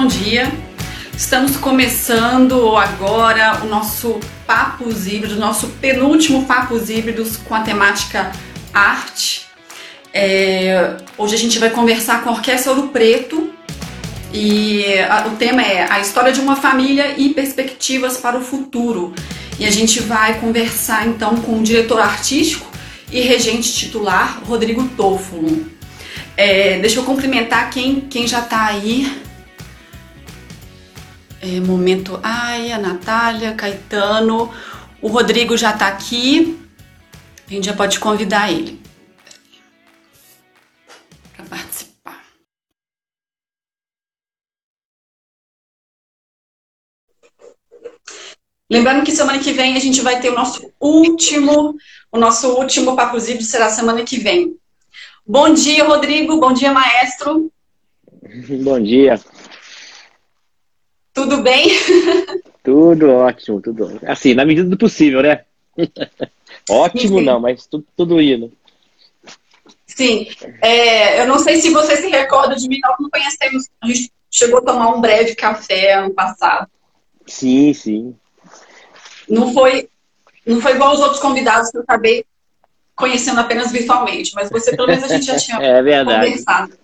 bom dia. Estamos começando agora o nosso Papos Híbridos, nosso penúltimo Papos Híbridos com a temática arte. É, hoje a gente vai conversar com a Orquestra Ouro Preto e a, o tema é a história de uma família e perspectivas para o futuro. E a gente vai conversar então com o diretor artístico e regente titular, Rodrigo Toffolo. É, deixa eu cumprimentar quem, quem já está aí. É, momento. Ai, a Natália, Caetano. O Rodrigo já está aqui. A gente já pode convidar ele para participar. Lembrando que semana que vem a gente vai ter o nosso último, o nosso último Papo Zíbio será semana que vem. Bom dia, Rodrigo. Bom dia, maestro. Bom dia. Tudo bem? Tudo ótimo, tudo. Assim, na medida do possível, né? ótimo sim, sim. não, mas tudo, tudo indo. Sim. É, eu não sei se você se recorda de mim, nós não conhecemos. A gente chegou a tomar um breve café ano passado. Sim, sim. Não foi, não foi igual os outros convidados que eu acabei conhecendo apenas virtualmente, mas você, pelo menos, a gente já tinha é verdade. conversado.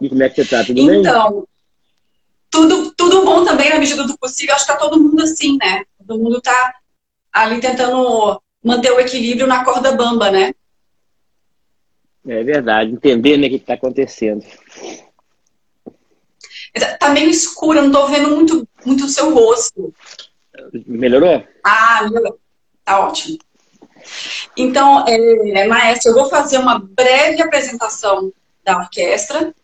E como é que você está? Tudo então, bem? Então, tudo, tudo bom também na medida do possível. Acho que tá todo mundo assim, né? Todo mundo tá ali tentando manter o equilíbrio na corda bamba, né? É verdade, entender né, o que está acontecendo. Tá meio escuro, não tô vendo muito, muito o seu rosto. Melhorou? Ah, melhorou. Tá ótimo. Então, é, maestro, eu vou fazer uma breve apresentação da orquestra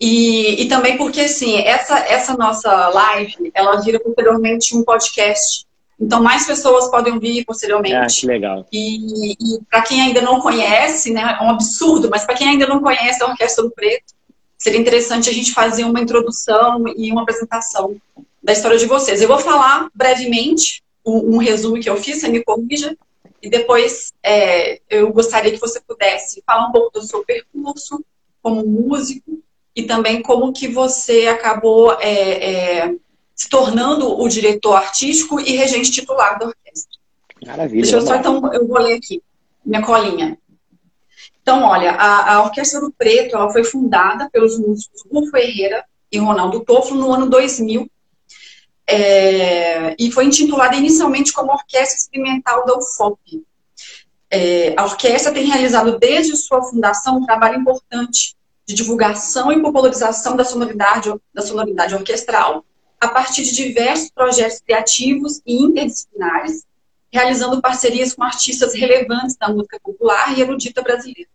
e, e também porque, assim, essa, essa nossa live, ela vira posteriormente um podcast. Então, mais pessoas podem ouvir posteriormente. Ah, que legal. E, e para quem ainda não conhece, né, é um absurdo, mas para quem ainda não conhece a Orquestra do Preto, seria interessante a gente fazer uma introdução e uma apresentação da história de vocês. Eu vou falar brevemente um, um resumo que eu fiz, você me corrija, e depois é, eu gostaria que você pudesse falar um pouco do seu percurso como músico e também como que você acabou é, é, se tornando o diretor artístico e regente titular da orquestra. Maravilha. Deixa eu só, então, eu vou ler aqui, minha colinha. Então, olha, a, a Orquestra do Preto, ela foi fundada pelos músicos Rufo Herrera e Ronaldo Toffolo no ano 2000, é, e foi intitulada inicialmente como Orquestra Experimental da UFOP. É, a orquestra tem realizado desde sua fundação um trabalho importante de divulgação e popularização da sonoridade, da sonoridade orquestral, a partir de diversos projetos criativos e interdisciplinares, realizando parcerias com artistas relevantes da música popular e erudita brasileira.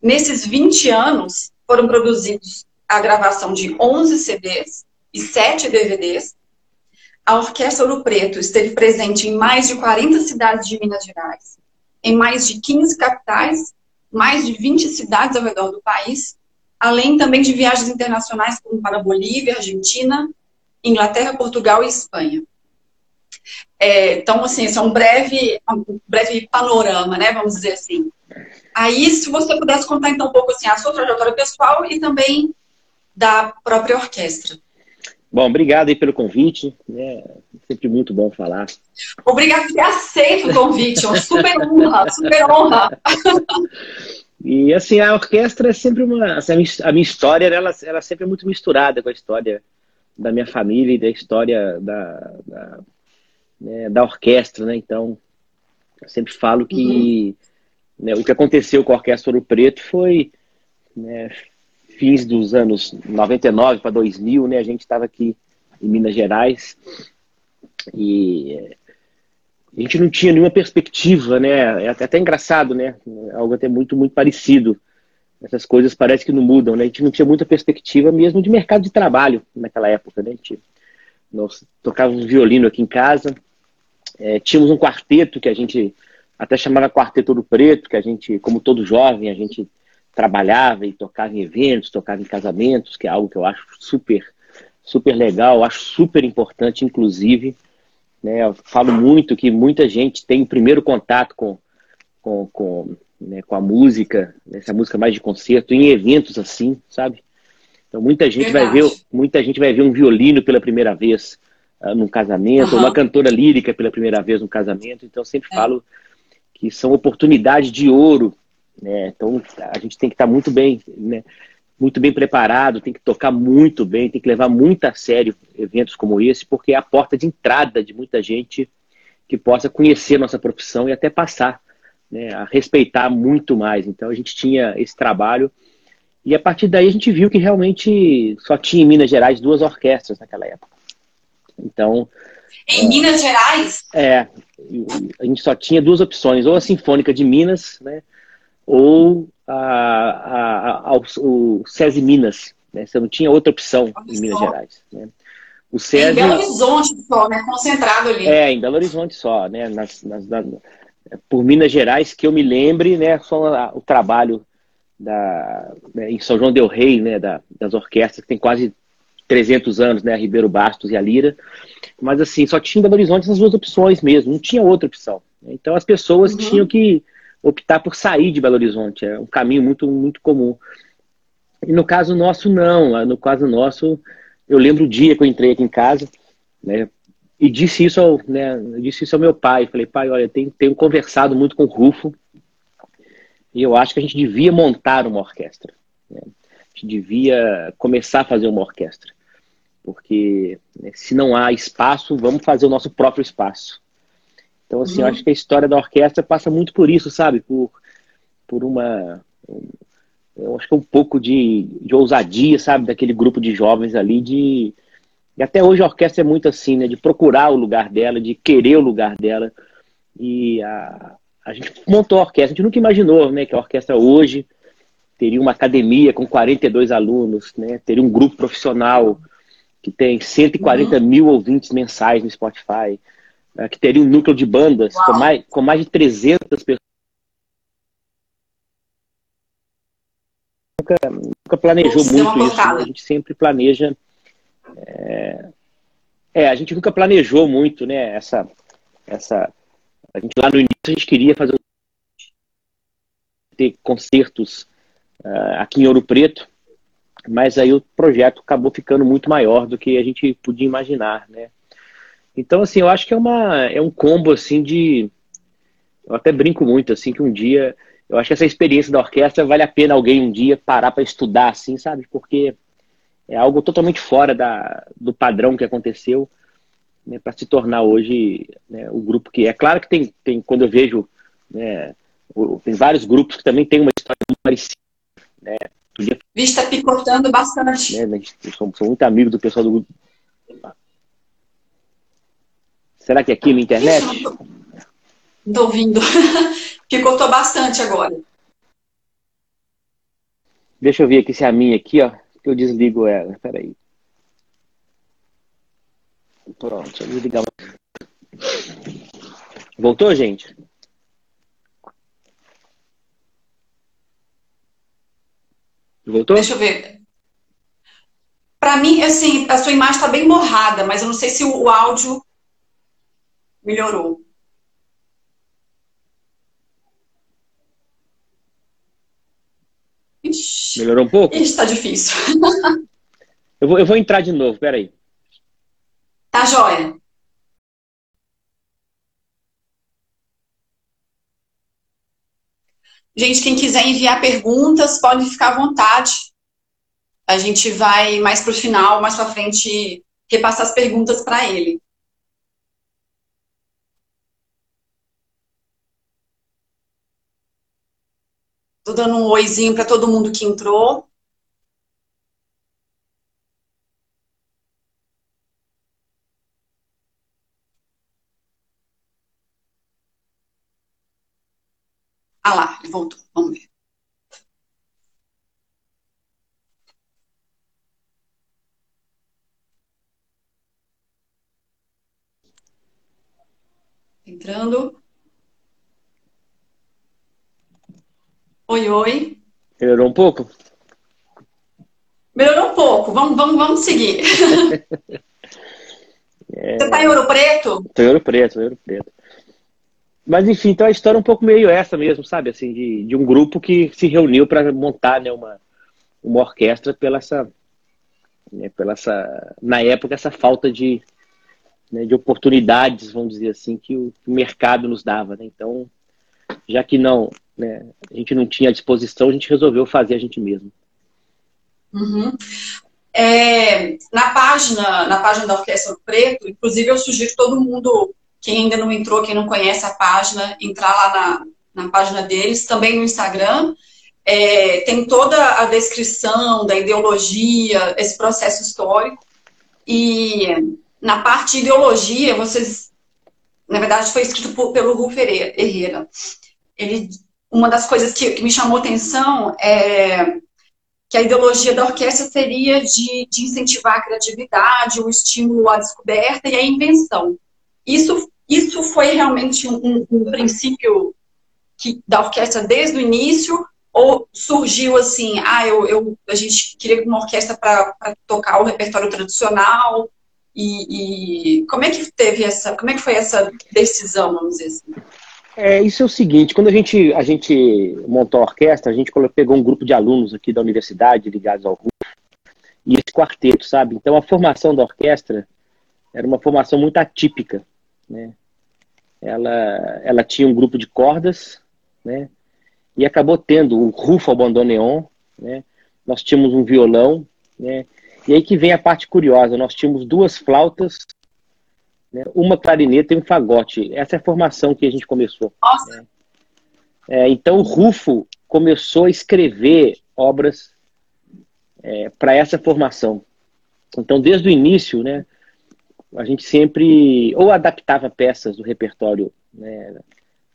Nesses 20 anos, foram produzidos a gravação de 11 CDs e 7 DVDs. A Orquestra Ouro Preto esteve presente em mais de 40 cidades de Minas Gerais, em mais de 15 capitais, mais de 20 cidades ao redor do país além também de viagens internacionais como para Bolívia, Argentina, Inglaterra, Portugal e Espanha. É, então, assim, esse é um breve, um breve panorama, né, vamos dizer assim. Aí, se você pudesse contar, então, um pouco, assim, a sua trajetória pessoal e também da própria orquestra. Bom, obrigado aí pelo convite, é sempre muito bom falar. Obrigado por ter aceito o convite, uma super honra, super honra. E assim, a orquestra é sempre uma. Assim, a minha história, ela, ela sempre é muito misturada com a história da minha família e da história da, da, né, da orquestra, né? Então, eu sempre falo que uhum. né, o que aconteceu com a Orquestra Ouro Preto foi né, fins dos anos 99 para 2000, né? A gente estava aqui em Minas Gerais e a gente não tinha nenhuma perspectiva, né? É até engraçado, né? Algo até muito, muito parecido. Essas coisas parece que não mudam, né? A gente não tinha muita perspectiva mesmo de mercado de trabalho naquela época, né? A gente, nós tocávamos violino aqui em casa, é, tínhamos um quarteto que a gente até chamava Quarteto do Preto, que a gente, como todo jovem, a gente trabalhava e tocava em eventos, tocava em casamentos, que é algo que eu acho super, super legal, acho super importante, inclusive. Né? Eu falo muito que muita gente tem o primeiro contato com, com, com, né, com a música, essa música mais de concerto, em eventos assim, sabe? Então muita gente vai ver, muita gente vai ver um violino pela primeira vez uh, num casamento, uhum. uma cantora lírica pela primeira vez num casamento. Então eu sempre é. falo que são oportunidades de ouro, né? Então a gente tem que estar muito bem, né? Muito bem preparado, tem que tocar muito bem, tem que levar muito a sério eventos como esse, porque é a porta de entrada de muita gente que possa conhecer nossa profissão e até passar né, a respeitar muito mais. Então a gente tinha esse trabalho e a partir daí a gente viu que realmente só tinha em Minas Gerais duas orquestras naquela época. Então em Minas Gerais? É, a gente só tinha duas opções, ou a Sinfônica de Minas, né, ou a, a, a, o SESI Minas. Né? Você não tinha outra opção em Minas Gerais. Né? O SESI, em Belo Horizonte só, né? Concentrado ali. É, em Belo Horizonte só, né? Nas, nas, nas, por Minas Gerais, que eu me lembre, né? Só o trabalho da, né, em São João del Rei, né? Da, das orquestras, que tem quase 300 anos, né? Ribeiro Bastos e a Lira. Mas, assim, só tinha em Belo Horizonte essas duas opções mesmo. Não tinha outra opção. Então, as pessoas uhum. tinham que optar por sair de Belo Horizonte. É um caminho muito, muito comum. E no caso nosso, não. No caso nosso, eu lembro o dia que eu entrei aqui em casa, né? E disse isso ao, né, disse isso ao meu pai. Falei, pai, olha, tenho, tenho conversado muito com o Rufo e eu acho que a gente devia montar uma orquestra. Né? A gente devia começar a fazer uma orquestra. Porque né, se não há espaço, vamos fazer o nosso próprio espaço. Então, assim, uhum. eu acho que a história da orquestra passa muito por isso, sabe? Por, por uma. Eu acho que é um pouco de, de ousadia, sabe? Daquele grupo de jovens ali, de. E até hoje a orquestra é muito assim, né? De procurar o lugar dela, de querer o lugar dela. E a, a gente montou a orquestra. A gente nunca imaginou né, que a orquestra hoje teria uma academia com 42 alunos, né? Teria um grupo profissional que tem 140 uhum. mil ouvintes mensais no Spotify né, que teria um núcleo de bandas com mais, com mais de 300 pessoas. Nunca, nunca planejou Nossa, muito isso, né? a gente sempre planeja. É, é, a gente nunca planejou muito, né? Essa, essa, a gente lá no início a gente queria fazer ter concertos uh, aqui em Ouro Preto, mas aí o projeto acabou ficando muito maior do que a gente podia imaginar, né? Então, assim, eu acho que é, uma, é um combo, assim, de... Eu até brinco muito, assim, que um dia... Eu acho que essa experiência da orquestra vale a pena alguém um dia parar para estudar, assim, sabe? Porque é algo totalmente fora da, do padrão que aconteceu né, para se tornar hoje né, o grupo que é. Claro que tem, tem quando eu vejo, né, tem vários grupos que também têm uma história muito parecida. Né? Vista picotando bastante. Né, sou, sou muito amigo do pessoal do grupo Será que é aqui na internet? Estou ouvindo. Picotou bastante agora. Deixa eu ver aqui se é a minha aqui, ó. Que eu desligo ela. Peraí. Pronto, deixa eu desligar. Voltou, gente? Voltou? Deixa eu ver. Para mim, assim, a sua imagem está bem borrada, mas eu não sei se o áudio melhorou. Ixi, melhorou um pouco? Está difícil. eu, vou, eu vou entrar de novo, peraí. Tá jóia. Gente, quem quiser enviar perguntas, pode ficar à vontade. A gente vai mais para o final, mais para frente, repassar as perguntas para ele. Tô dando um oizinho para todo mundo que entrou. Ah lá, ele voltou. Vamos ver. Entrando. Oi, oi. Melhorou um pouco? Melhorou um pouco. Vamos, vamos, vamos seguir. é... Você está em Ouro Preto? Estou em Ouro Preto, Ouro Preto. Mas enfim, então a história é um pouco meio essa mesmo, sabe? Assim, de, de um grupo que se reuniu para montar né, uma, uma orquestra pela essa, né, pela essa, na época, essa falta de, né, de oportunidades, vamos dizer assim, que o, que o mercado nos dava. Né? Então, já que não, né, a gente não tinha disposição, a gente resolveu fazer a gente mesmo. Uhum. É, na página, na página da Orquestra do Preto, inclusive eu sugiro todo mundo, quem ainda não entrou, quem não conhece a página, entrar lá na, na página deles, também no Instagram. É, tem toda a descrição da ideologia, esse processo histórico. E na parte de ideologia, vocês, na verdade, foi escrito por, pelo Rufo Herrera. Ele, uma das coisas que, que me chamou atenção é que a ideologia da orquestra seria de, de incentivar a criatividade, o estímulo à descoberta e à invenção. Isso, isso foi realmente um, um princípio que, da orquestra desde o início, ou surgiu assim, ah, eu, eu a gente queria uma orquestra para tocar o repertório tradicional, e, e, como é que teve essa, como é que foi essa decisão, vamos dizer assim? É, isso é o seguinte, quando a gente, a gente montou a orquestra, a gente pegou um grupo de alunos aqui da universidade ligados ao RUF e esse quarteto, sabe? Então a formação da orquestra era uma formação muito atípica, né? Ela, ela tinha um grupo de cordas, né? E acabou tendo o Rufo bandoneon, né? Nós tínhamos um violão, né? E aí que vem a parte curiosa, nós tínhamos duas flautas né? uma clarineta e um fagote. Essa é a formação que a gente começou. Nossa! Né? É, então o Rufo começou a escrever obras é, para essa formação. Então, desde o início, né, a gente sempre ou adaptava peças do repertório né,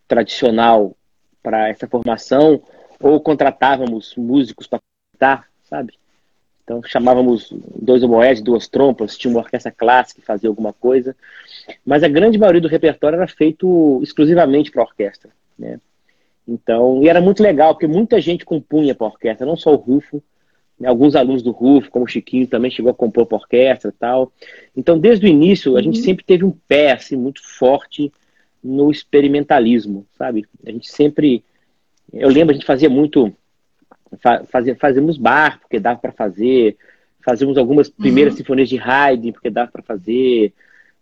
tradicional para essa formação, ou contratávamos músicos para cantar, sabe? Então chamávamos dois oboés, duas trompas, tinha uma orquestra clássica que fazia alguma coisa, mas a grande maioria do repertório era feito exclusivamente para orquestra, né? Então, e era muito legal, porque muita gente compunha para orquestra, não só o Rufo, né? alguns alunos do Rufo, como o Chiquinho, também chegou a compor para orquestra e tal. Então, desde o início, a gente uhum. sempre teve um pé assim, muito forte no experimentalismo, sabe? A gente sempre. Eu lembro, a gente fazia muito fazíamos bar, porque dava para fazer, fazíamos algumas primeiras uhum. sinfonias de Haydn, porque dava para fazer,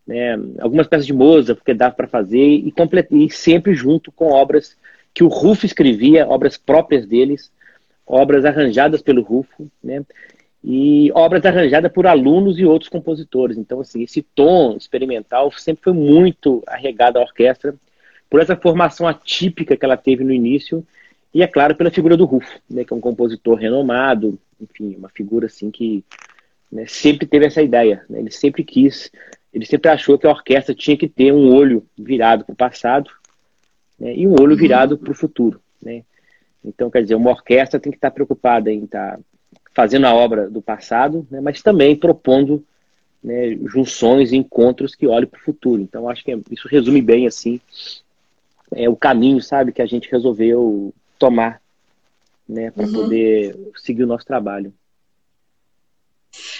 né, algumas peças de Mozart, porque dava para fazer, e, e sempre junto com obras que o Rufo escrevia, obras próprias deles, obras arranjadas pelo Rufo, né, e obras arranjadas por alunos e outros compositores. Então, assim, esse tom experimental sempre foi muito arregado à orquestra, por essa formação atípica que ela teve no início, e, é claro, pela figura do Rufo, né, que é um compositor renomado, enfim, uma figura assim que né, sempre teve essa ideia. Né, ele sempre quis, ele sempre achou que a orquestra tinha que ter um olho virado para o passado né, e um olho uhum. virado para o futuro. Né? Então, quer dizer, uma orquestra tem que estar preocupada em estar fazendo a obra do passado, né, mas também propondo né, junções e encontros que olhem para o futuro. Então, acho que é, isso resume bem assim é o caminho, sabe, que a gente resolveu tomar, né, para uhum. poder seguir o nosso trabalho.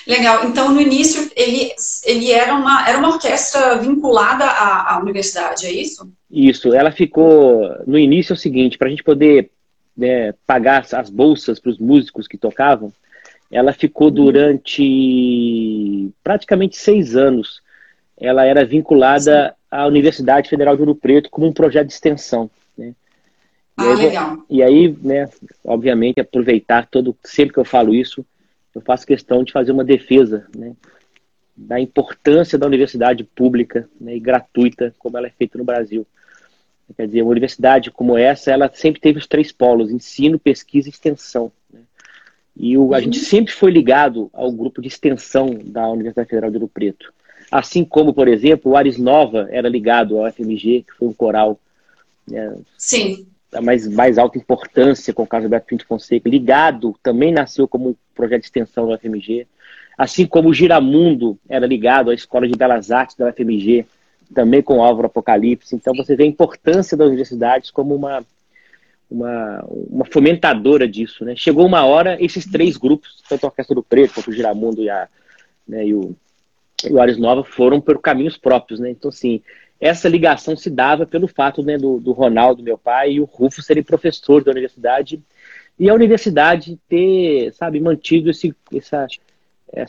Legal. Então, no início, ele, ele era, uma, era uma orquestra vinculada à, à universidade, é isso? Isso. Ela ficou. No início é o seguinte: para a gente poder né, pagar as bolsas para os músicos que tocavam, ela ficou uhum. durante praticamente seis anos. Ela era vinculada Sim. à Universidade Federal de Ouro Preto como um projeto de extensão. Ah, e aí, legal. E aí, né, obviamente, aproveitar todo. Sempre que eu falo isso, eu faço questão de fazer uma defesa, né, da importância da universidade pública né, e gratuita, como ela é feita no Brasil. Quer dizer, uma universidade como essa, ela sempre teve os três polos: ensino, pesquisa e extensão. Né? E o, a uhum. gente sempre foi ligado ao grupo de extensão da Universidade Federal de Ouro Preto. Assim como, por exemplo, o Ares Nova era ligado ao FMG, que foi um coral. Né, Sim da mais, mais alta importância com o caso Beto Pinto Fonseca, ligado, também nasceu como projeto de extensão da UFMG, assim como o Giramundo era ligado à Escola de Belas Artes da UFMG, também com o Álvaro Apocalipse. Então você vê a importância das universidades como uma, uma, uma fomentadora disso. Né? Chegou uma hora, esses três grupos, tanto a Orquestra do Preto, quanto o Giramundo e, a, né, e o, e o Ares Nova, foram por caminhos próprios. Né? Então, assim, essa ligação se dava pelo fato né, do, do Ronaldo, meu pai, e o Rufo serem professores da universidade e a universidade ter, sabe, mantido esse, essa,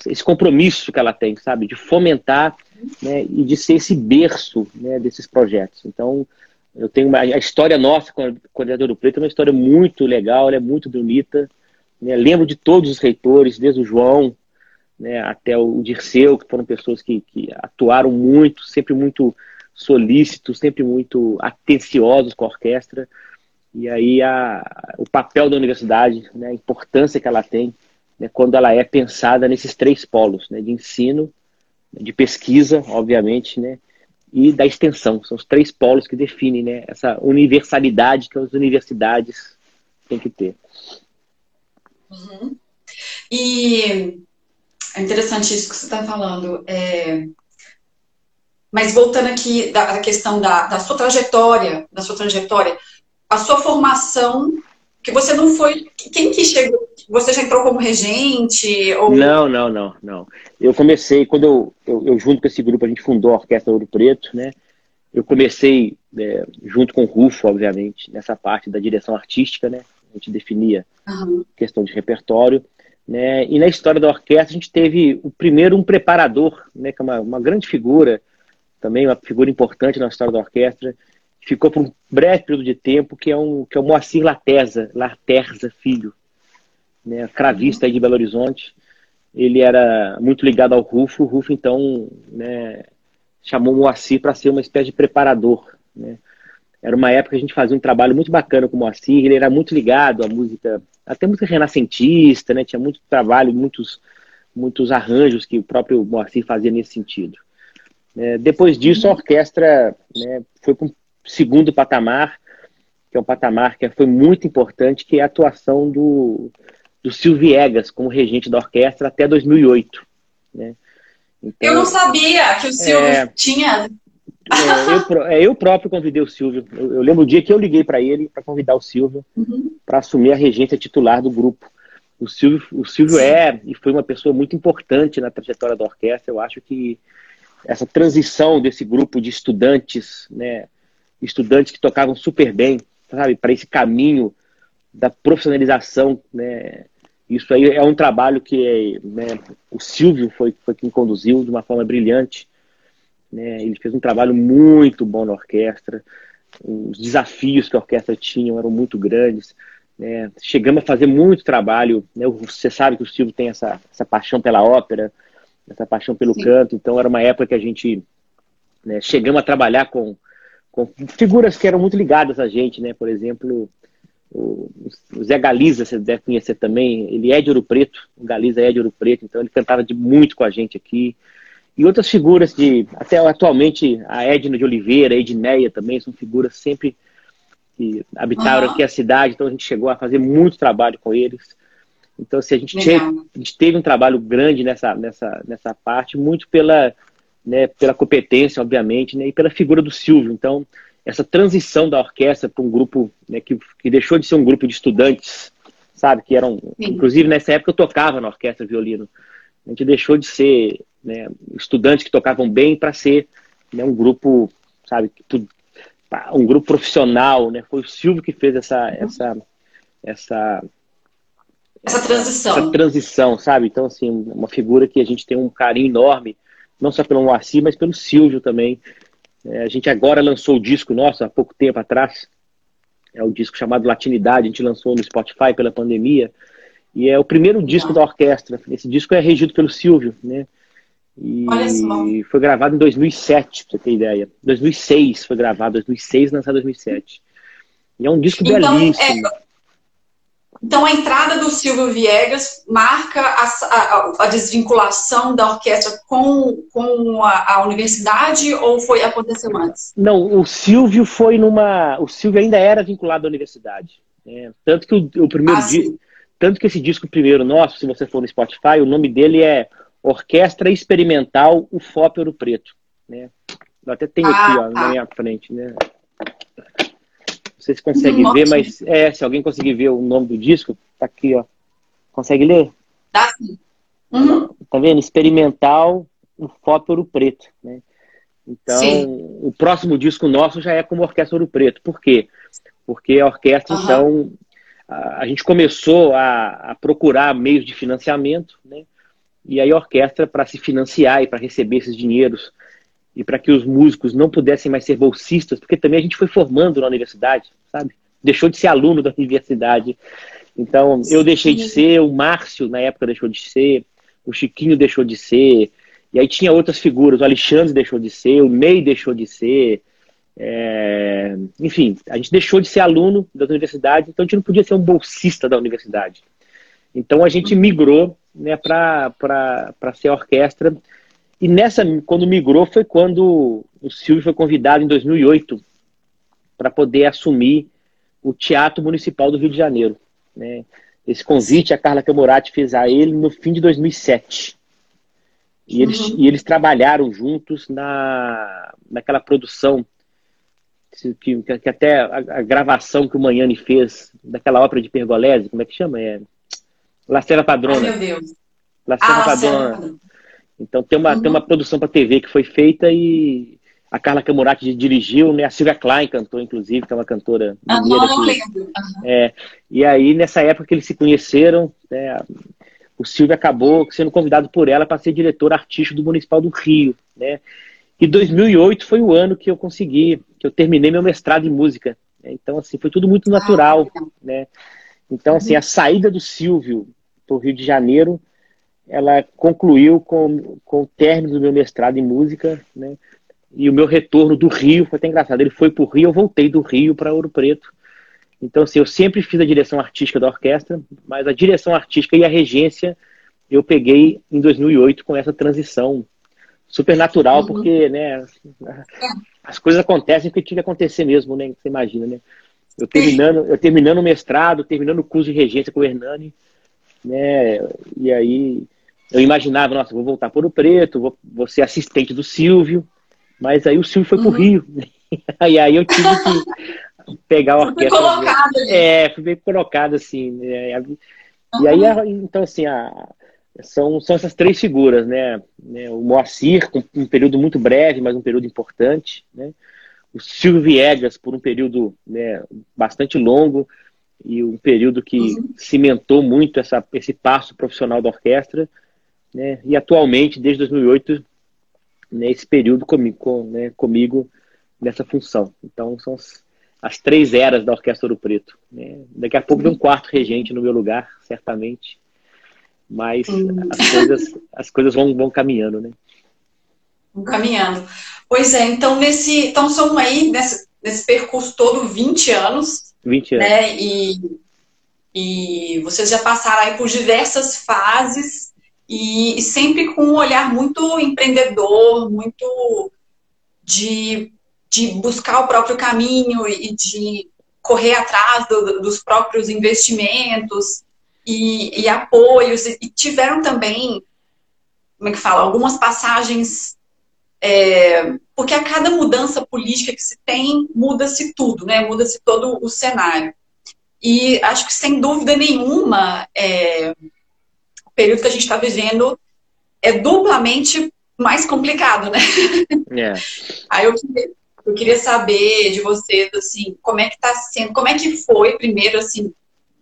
esse compromisso que ela tem, sabe, de fomentar né, e de ser esse berço né, desses projetos. Então, eu tenho uma, a história nossa com a Coordenadora do Preto é uma história muito legal, ela é muito bonita. Né, lembro de todos os reitores, desde o João né, até o Dirceu, que foram pessoas que, que atuaram muito, sempre muito solícitos, sempre muito atenciosos com a orquestra. E aí a, o papel da universidade, né, a importância que ela tem né, quando ela é pensada nesses três polos, né, de ensino, de pesquisa, obviamente, né, e da extensão. São os três polos que definem né, essa universalidade que as universidades têm que ter. Uhum. E é interessante isso que você está falando. É... Mas voltando aqui da, da questão da, da sua trajetória, da sua trajetória, a sua formação, que você não foi. Quem que chegou? Você já entrou como regente? Ou... Não, não, não, não. Eu comecei, quando eu, eu, eu, junto com esse grupo, a gente fundou a Orquestra Ouro Preto, né? Eu comecei, é, junto com o Rufo, obviamente, nessa parte da direção artística, né? A gente definia uhum. questão de repertório. Né? E na história da orquestra, a gente teve o primeiro um preparador, né? que é uma, uma grande figura, também uma figura importante na história da orquestra, ficou por um breve período de tempo, que é, um, que é o Moacir Latesa, Laterza Filho, né, cravista de Belo Horizonte. Ele era muito ligado ao Rufo, o Rufo, então, né, chamou Moacir para ser uma espécie de preparador. Né. Era uma época que a gente fazia um trabalho muito bacana com o Moacir, ele era muito ligado à música, até música renascentista, né, tinha muito trabalho, muitos, muitos arranjos que o próprio Moacir fazia nesse sentido. É, depois disso, a orquestra né, foi para um segundo patamar, que é um patamar que foi muito importante, que é a atuação do, do Silvio Viegas como regente da orquestra até 2008. Né? Então, eu não sabia que o Silvio é, tinha. É, eu, é, eu, próprio convidei o Silvio. Eu, eu lembro o dia que eu liguei para ele para convidar o Silvio uhum. para assumir a regência titular do grupo. O Silvio, o Silvio é e foi uma pessoa muito importante na trajetória da orquestra. Eu acho que essa transição desse grupo de estudantes, né, estudantes que tocavam super bem, sabe, para esse caminho da profissionalização, né? Isso aí é um trabalho que né, o Silvio foi, foi quem conduziu de uma forma brilhante. Né? Ele fez um trabalho muito bom na orquestra. Os desafios que a orquestra tinha eram muito grandes. Né? Chegamos a fazer muito trabalho. Né? Você sabe que o Silvio tem essa, essa paixão pela ópera, essa paixão pelo Sim. canto. Então era uma época que a gente né, chegamos a trabalhar com com figuras que eram muito ligadas a gente, né? Por exemplo, o, Zé Galiza, você deve conhecer também, ele é de Ouro Preto, o Galiza é de Ouro Preto, então ele cantava de muito com a gente aqui. E outras figuras de, até atualmente, a Edna de Oliveira, a Edneia também, são figuras sempre que habitaram uhum. aqui a cidade, então a gente chegou a fazer muito trabalho com eles. Então, assim, a gente, teve, a gente teve um trabalho grande nessa, nessa, nessa parte, muito pela né, pela competência, obviamente, né, e pela figura do Silvio. Então, essa transição da orquestra para um grupo né, que, que deixou de ser um grupo de estudantes, sabe, que eram, Sim. inclusive nessa época eu tocava na orquestra violino. A gente deixou de ser né, estudantes que tocavam bem para ser né, um grupo, sabe, um grupo profissional, né? Foi o Silvio que fez essa essa essa essa transição. Essa transição, sabe? Então assim, uma figura que a gente tem um carinho enorme não só pelo Moacir, mas pelo Silvio também. É, a gente agora lançou o disco nosso, há pouco tempo atrás, é o disco chamado Latinidade, a gente lançou no Spotify pela pandemia, e é o primeiro disco da orquestra. Esse disco é regido pelo Silvio, né? E foi gravado em 2007, pra você ter ideia. 2006 foi gravado, 2006 lançado 2007. E é um disco então, belíssimo. É então, a entrada do Silvio Viegas marca a, a, a desvinculação da orquestra com, com a, a, universidade ou foi aconteceu antes? Não, o Silvio foi numa. O Silvio ainda era vinculado à universidade. Né? Tanto que o, o primeiro ah, tanto que esse disco primeiro nosso, se você for no Spotify, o nome dele é Orquestra Experimental UFOP Ouro Preto. Né? Eu até tenho ah, aqui ó, tá. na minha frente. Né? Não sei se consegue ver, mas é, se alguém conseguir ver o nome do disco, tá aqui, ó. Consegue ler? Tá sim. Uhum. Tá vendo? Experimental, um foto ouro preto, né? Então, sim. o próximo disco nosso já é como Orquestra Ouro Preto. Por quê? Porque a orquestra, uhum. então, a, a, gente começou a, a, procurar meios de financiamento, né? E aí a orquestra, para se financiar e para receber esses dinheiros, e para que os músicos não pudessem mais ser bolsistas, porque também a gente foi formando na universidade, sabe? Deixou de ser aluno da universidade. Então, eu deixei de ser, o Márcio, na época, deixou de ser, o Chiquinho deixou de ser, e aí tinha outras figuras, o Alexandre deixou de ser, o Ney deixou de ser, é... enfim, a gente deixou de ser aluno da universidade, então a gente não podia ser um bolsista da universidade. Então a gente migrou né, para ser orquestra, e nessa, quando migrou, foi quando o Silvio foi convidado em 2008 para poder assumir o Teatro Municipal do Rio de Janeiro. Né? Esse convite a Carla Camorati fez a ele no fim de 2007. E eles, uhum. e eles trabalharam juntos na, naquela produção, que, que até a, a, gravação que o Manhani fez daquela ópera de Pergolese, como é que chama? É, La Cena Padrona. Ai, meu Deus. La Cena ah, Padrona. Então tem uma, uhum. tem uma produção para TV que foi feita e a Carla Camurati dirigiu, né? A Silvia Klein cantou, inclusive, que é uma cantora mineira. Uhum, que, uhum. é, e aí, nessa época que eles se conheceram, né, o Silvio acabou sendo convidado por ela para ser diretor artístico do Municipal do Rio, né? E 2008 foi o ano que eu consegui, que eu terminei meu mestrado em música. Né? Então, assim, foi tudo muito natural, ah, né? Então, assim, a saída do Silvio para o Rio de Janeiro, ela concluiu com, com o término do meu mestrado em música, né? E o meu retorno do Rio foi até engraçado. Ele foi para o Rio, eu voltei do Rio para Ouro Preto. Então, assim, eu sempre fiz a direção artística da orquestra, mas a direção artística e a regência eu peguei em 2008 com essa transição super natural, uhum. porque, né, as coisas acontecem porque tinha que acontecer mesmo, né, você imagina, né? Eu terminando, eu terminando o mestrado, terminando o curso de regência com o Hernani, né, e aí eu imaginava, nossa, vou voltar para o Preto, vou, vou ser assistente do Silvio, mas aí o Silvio foi uhum. para o Rio, e aí eu tive que pegar a orquestra. Fui colocado. É, fui bem colocado assim. Né? E aí, então, assim, a, são, são essas três figuras, né? né? O Moacir, com um período muito breve, mas um período importante, né? O Silvio Viegas, por um período né, bastante longo, e um período que uhum. cimentou muito essa, esse passo profissional da orquestra, né? E atualmente, desde 2008, né, esse período comigo, com, né, comigo nessa função. Então, são as, as três eras da Orquestra Ouro Preto. Né? Daqui a pouco vem um quarto regente no meu lugar, certamente. Mas as coisas, as coisas vão, vão caminhando, né? Vão caminhando. Pois é, então nesse. Então são aí, nesse, nesse percurso todo, 20 anos. 20 anos. Né? E, e vocês já passaram aí por diversas fases e, e sempre com um olhar muito empreendedor, muito de de buscar o próprio caminho e de correr atrás do, dos próprios investimentos e, e apoios. E, tiveram também, como é que fala, algumas passagens. É, porque a cada mudança política que se tem, muda-se tudo, né? Muda-se todo o cenário. E acho que, sem dúvida nenhuma, é, o período que a gente está vivendo é duplamente mais complicado, né? É. Aí eu queria, eu queria saber de vocês, assim, como é que está sendo, como é que foi, primeiro, assim,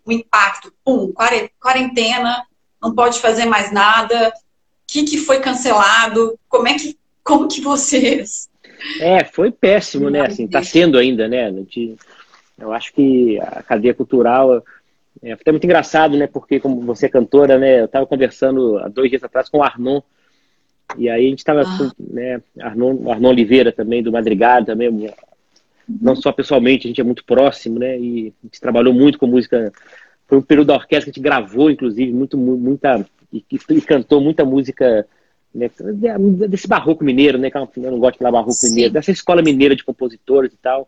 o impacto, pum, quarentena, não pode fazer mais nada, o que, que foi cancelado, como é que, como que vocês... É, foi péssimo, né, assim, está sendo ainda, né, eu acho que a cadeia cultural é até muito engraçado, né, porque como você é cantora, né, eu estava conversando há dois dias atrás com o Arnon, e aí a gente estava ah. né, Arnon, Arnon Oliveira também, do Madrigal também, não só pessoalmente, a gente é muito próximo, né? E a gente trabalhou muito com música. Foi um período da orquestra que a gente gravou, inclusive, muito, muita. E, e cantou muita música né, desse barroco mineiro, né? Que eu não gosto de falar barroco Sim. mineiro, dessa escola mineira de compositores e tal.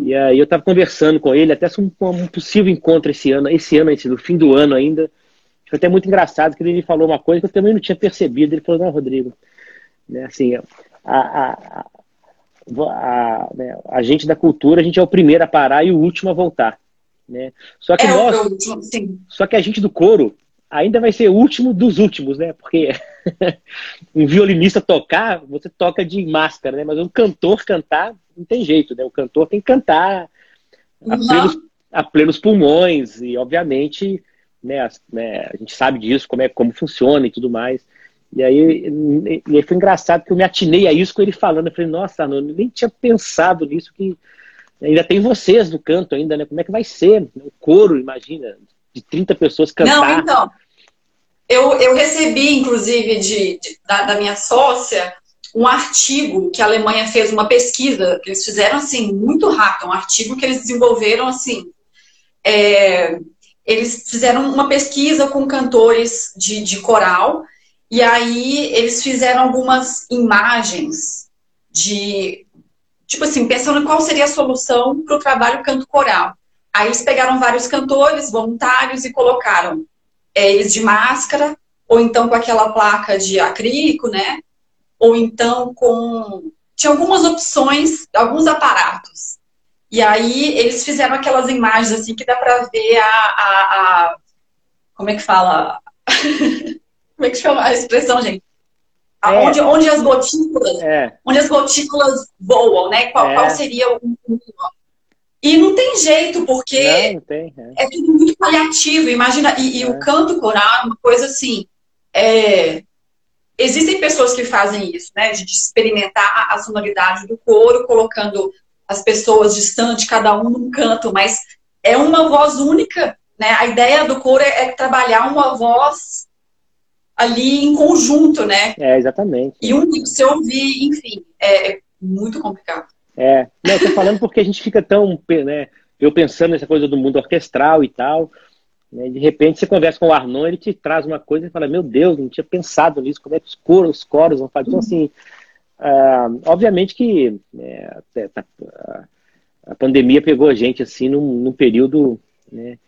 E aí eu estava conversando com ele, até um, um possível encontro esse ano, esse ano, no fim do ano ainda, foi até muito engraçado que ele falou uma coisa que eu também não tinha percebido. Ele falou, não, Rodrigo, né, assim, a, a, a, né, a, gente da cultura, a gente é o primeiro a parar e o último a voltar. Né? Só que é nós, último, só que a gente do coro ainda vai ser o último dos últimos, né? Porque um violinista tocar, você toca de máscara, né? Mas um cantor cantar, não tem jeito, né? O cantor tem que cantar a, plenos, a plenos pulmões e, obviamente, né, né, a gente sabe disso, como é como funciona e tudo mais. E aí, e aí foi engraçado que eu me atinei a isso com ele falando. Eu falei, nossa, eu nem tinha pensado nisso, que ainda tem vocês no canto ainda, né? Como é que vai ser? O coro, imagina, de 30 pessoas cantar. Não, então, eu, eu recebi, inclusive, de, de da, da, minha sócia, um artigo que a Alemanha fez, uma pesquisa, que eles fizeram, assim, muito rápido, um artigo que eles desenvolveram, assim, é, eles fizeram uma pesquisa com cantores de, de coral, e aí eles fizeram algumas imagens de, tipo assim, pensando qual seria a solução para o trabalho canto coral. Aí eles pegaram vários cantores voluntários e colocaram é, eles de máscara, ou então com aquela placa de acrílico, né? Ou então com. Tinha algumas opções, alguns aparatos. E aí eles fizeram aquelas imagens assim que dá para ver a, a, a, Como é que fala? Como é que chama a expressão, gente? É. Onde, onde as gotículas, é. onde as gotículas voam, né? Qual, é. qual seria o, o, E não tem jeito, porque não, não tem, é. é. tudo muito paliativo. Imagina, e, e o é. canto coral é uma coisa assim. É, existem pessoas que fazem isso, né? De, experimentar a, sonoridade do coro, colocando as pessoas distantes, cada um num canto, mas é uma voz única, né? A ideia do coro é, é trabalhar uma voz ali em conjunto, né? É, exatamente. E um se ouvir, enfim, é, é muito complicado. É, não, eu tô falando porque a gente fica tão, né, eu pensando nessa coisa do mundo orquestral e tal, de repente você conversa com o Arnon, ele te traz uma coisa e fala, meu Deus, não tinha pensado nisso, como é que os coros, os coros vão fazer? Então, assim, uh, obviamente que né, a, a, pandemia pegou a gente, assim, num, num período, né,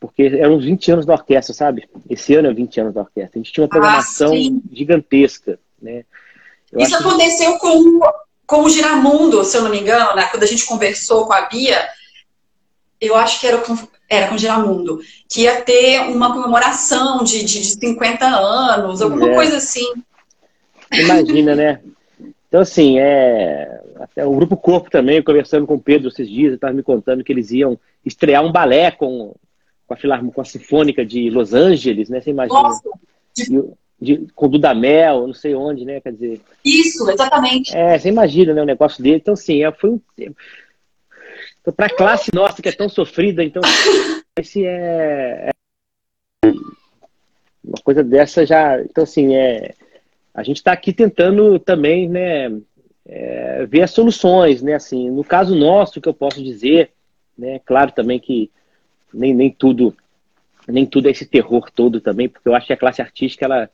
porque eram 20 anos da orquestra, sabe? Esse ano é 20 anos da orquestra. A gente tinha uma programação ah, gigantesca, né? Eu Isso aconteceu que... com, com o Giramundo, se eu não me engano, né? Quando a gente conversou com a Bia, eu acho que era era com Giramundo, que ia ter uma comemoração de, de, de 50 anos, alguma é. coisa assim. Imagina, né? Então, assim, é... até o Grupo Corpo também, conversando com o Pedro esses dias, estava me contando que eles iam estrear um balé com com a Filarmônica, com a Sinfônica de Los Angeles, né? Você imagina? Nossa. De, de, com o Dudamel, não sei onde, né? Quer dizer. Isso, exatamente. É, você imagina, né? O negócio dele. Então, assim, é, foi um. Então, para a classe nossa que é tão sofrida, então esse é, é, uma coisa dessa já. Então, assim, é, a gente está aqui tentando também, né? É, ver as soluções, né? Assim, no caso nosso, que eu posso dizer, né? Claro também que nem, nem tudo nem tudo é esse terror todo também, porque eu acho que a classe artística, ela,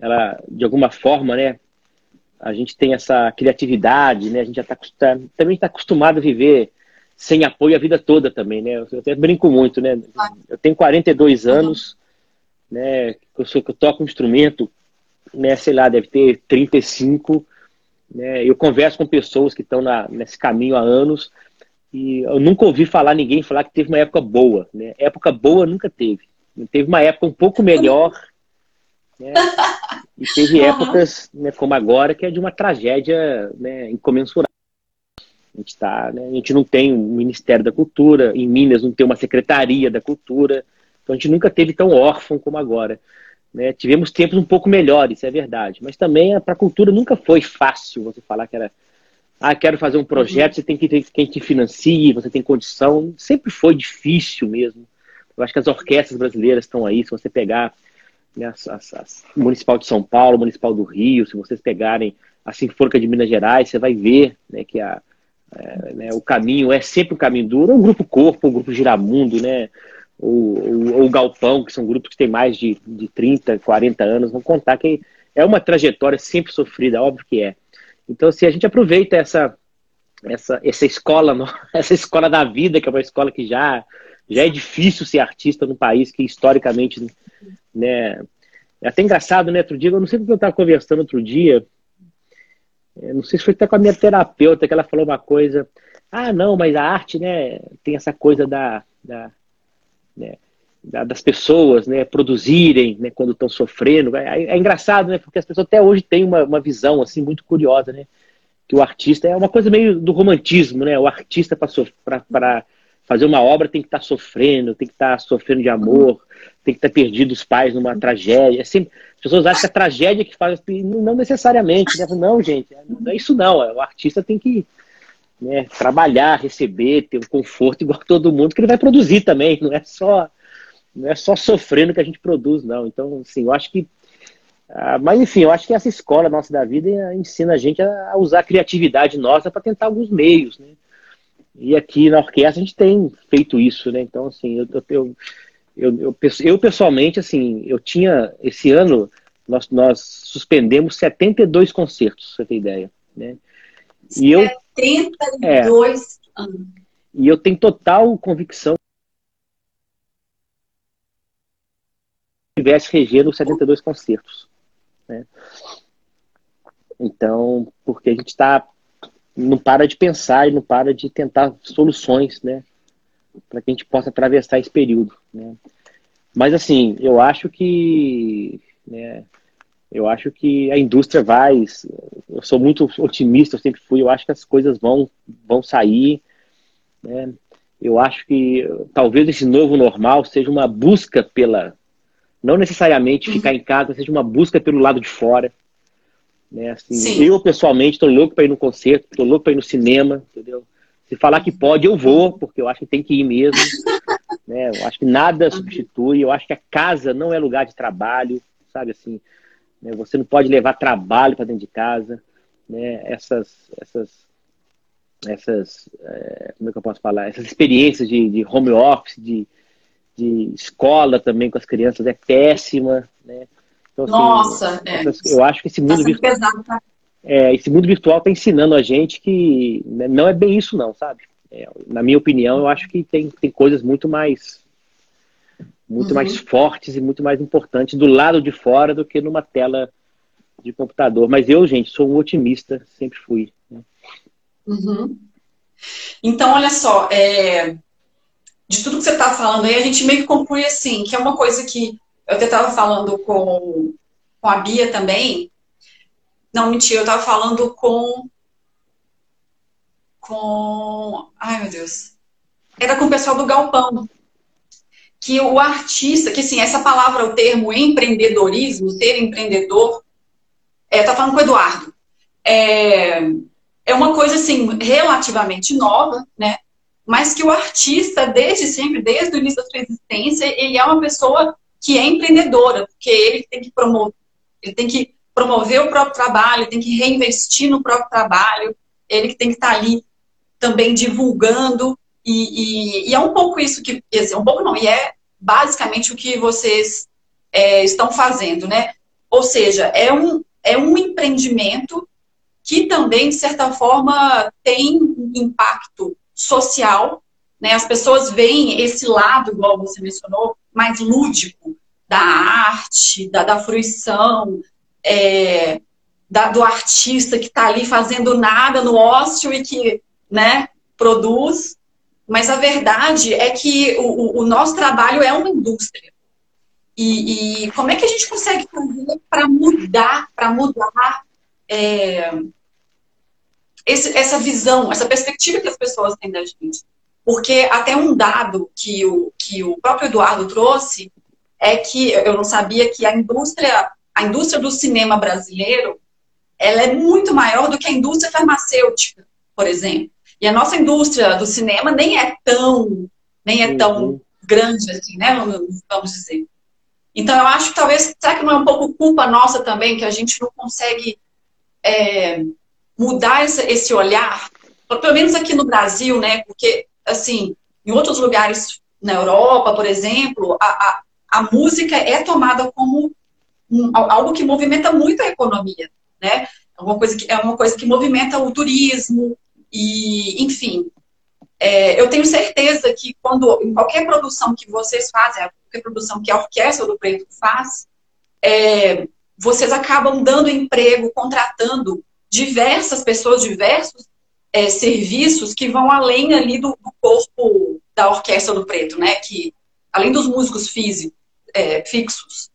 ela de alguma forma, né, a gente tem essa criatividade, né, a gente já tá também está acostumado a viver sem apoio a vida toda também, né, eu até brinco muito, né, eu tenho 42 anos, né, eu, sou, eu toco um instrumento, né, sei lá, deve ter 35, né, eu converso com pessoas que estão nesse caminho há anos, e eu nunca ouvi falar ninguém falar que teve uma época boa. Né? Época boa nunca teve. Teve uma época um pouco melhor. Né? E teve épocas né, como agora que é de uma tragédia né, incomensurável. A gente, tá, né, a gente não tem um Ministério da Cultura, em Minas não tem uma Secretaria da Cultura, então a gente nunca teve tão órfão como agora. Né? Tivemos tempos um pouco melhores, é verdade, mas também para a cultura nunca foi fácil você falar que era ah, quero fazer um projeto, você tem que ter quem te financie, você tem condição. Sempre foi difícil mesmo. Eu acho que as orquestras brasileiras estão aí, se você pegar né, as, as, as, Municipal de São Paulo, Municipal do Rio, se vocês pegarem a Sinfônica de Minas Gerais, você vai ver né, que a, é, né, o caminho é sempre um caminho duro. O Grupo Corpo, o Grupo Giramundo, né, o, o, Galpão, que são grupos que têm mais de, de 30, 40 anos, vão contar que é uma trajetória sempre sofrida, óbvio que é. Então, se assim, a gente aproveita essa, essa, essa escola, essa escola da vida, que é uma escola que já, já é difícil ser artista num país que historicamente, né, é até engraçado, né? Outro dia, eu não sei porque eu estava conversando outro dia, não sei se foi até com a minha terapeuta que ela falou uma coisa. Ah, não, mas a arte, né, tem essa coisa da, da né, das pessoas né, produzirem né, quando estão sofrendo. É, é, engraçado, né? Porque as pessoas até hoje têm uma, uma visão assim muito curiosa, né? Que o artista é uma coisa meio do romantismo, né? O artista para fazer uma obra tem que estar tá sofrendo, tem que estar tá sofrendo de amor, tem que estar tá perdido os pais numa tragédia. Assim, as pessoas acham que a tragédia que faz, não necessariamente. Né? Não, gente, não é isso não. O artista tem que né, trabalhar, receber, ter um conforto igual todo mundo, que ele vai produzir também. Não é só, não é só sofrendo que a gente produz, não. Então, assim, eu acho que ah, mas enfim, eu acho que essa escola nossa da vida ensina a gente a usar a criatividade nossa para tentar alguns meios, né? E aqui na orquestra a gente tem feito isso, né? Então, assim, eu, eu, eu, eu, eu pessoalmente, assim, eu tinha, esse ano, nós, nós suspendemos 72 concertos, pra você ter ideia, né? E 72 é, anos. E eu tenho total convicção que tivesse regendo 72 concertos. Né? Então, porque a gente está não para de pensar e não para de tentar soluções, né, para que a gente possa atravessar esse período. Né? Mas assim, eu acho que, né, eu acho que a indústria vai, eu sou muito otimista, eu sempre fui, eu acho que as coisas vão, vão sair, né? Eu acho que talvez esse novo normal seja uma busca pela não necessariamente ficar em casa, seja uma busca pelo lado de fora. Né? Assim, eu, pessoalmente, estou louco para ir no concerto, estou louco para ir no cinema, entendeu? Se falar que pode, eu vou, porque eu acho que tem que ir mesmo. né? Eu acho que nada substitui, eu acho que a casa não é lugar de trabalho, sabe assim? Né? Você não pode levar trabalho para dentro de casa. Né? Essas, essas, essas é, como é que eu posso falar? Essas experiências de, de home office, de, de escola também com as crianças é péssima, né? Então, assim, Nossa, é. eu acho que esse mundo, tá virtual, pesado, tá? É, esse mundo virtual está ensinando a gente que né, não é bem isso não, sabe? É, na minha opinião, eu acho que tem, tem coisas muito mais muito uhum. mais fortes e muito mais importantes do lado de fora do que numa tela de computador. Mas eu, gente, sou um otimista, sempre fui. Né? Uhum. Então, olha só, é, de tudo que você está falando aí, a gente meio que conclui assim, que é uma coisa que eu até estava falando com, com a Bia também. Não, mentira, eu estava falando com. Com. Ai, meu Deus. Era com o pessoal do Galpão. Que o artista, que assim, essa palavra, o termo empreendedorismo, ser empreendedor, é, tá falando com o Eduardo. É, é uma coisa assim relativamente nova, né? mas que o artista, desde sempre, desde o início da sua existência, ele é uma pessoa que é empreendedora, porque ele tem que promover, ele tem que promover o próprio trabalho, tem que reinvestir no próprio trabalho, ele que tem que estar ali também divulgando, e, e, e é um pouco isso que, um pouco não, e é basicamente o que vocês é, estão fazendo, né? Ou seja, é um, é um empreendimento que também, de certa forma, tem impacto social, né? As pessoas veem esse lado, igual você mencionou, mais lúdico da arte, da, da fruição, é, da, do artista que está ali fazendo nada no ócio e que né, produz. Mas a verdade é que o, o nosso trabalho é uma indústria. E, e, como é que a gente consegue fazer para mudar, para mudar é, esse, essa visão, essa perspectiva que as pessoas têm da gente. Porque até um dado que o, que o próprio Eduardo trouxe é que eu não sabia que a indústria, a indústria do cinema brasileiro, ela é muito maior do que a indústria farmacêutica, por exemplo. E a nossa indústria do cinema nem é tão, nem é tão uhum. grande assim, né? Vamos dizer. Então eu acho que talvez, será que não é um pouco culpa nossa também que a gente não consegue é, mudar esse, esse olhar, pelo menos aqui no Brasil, né? Porque, assim, em outros lugares na Europa, por exemplo, a, a, a música é tomada como um, algo que movimenta muito a economia, né? Uma coisa que, é uma coisa que movimenta o turismo e, enfim. É, eu tenho certeza que quando, em qualquer produção que vocês fazem, qualquer produção que a Orquestra do Preto faz, é, vocês acabam dando emprego, contratando diversas pessoas, diversos é, serviços que vão além ali do, do, corpo da Orquestra do Preto, né? Que, além dos músicos físicos, é, fixos.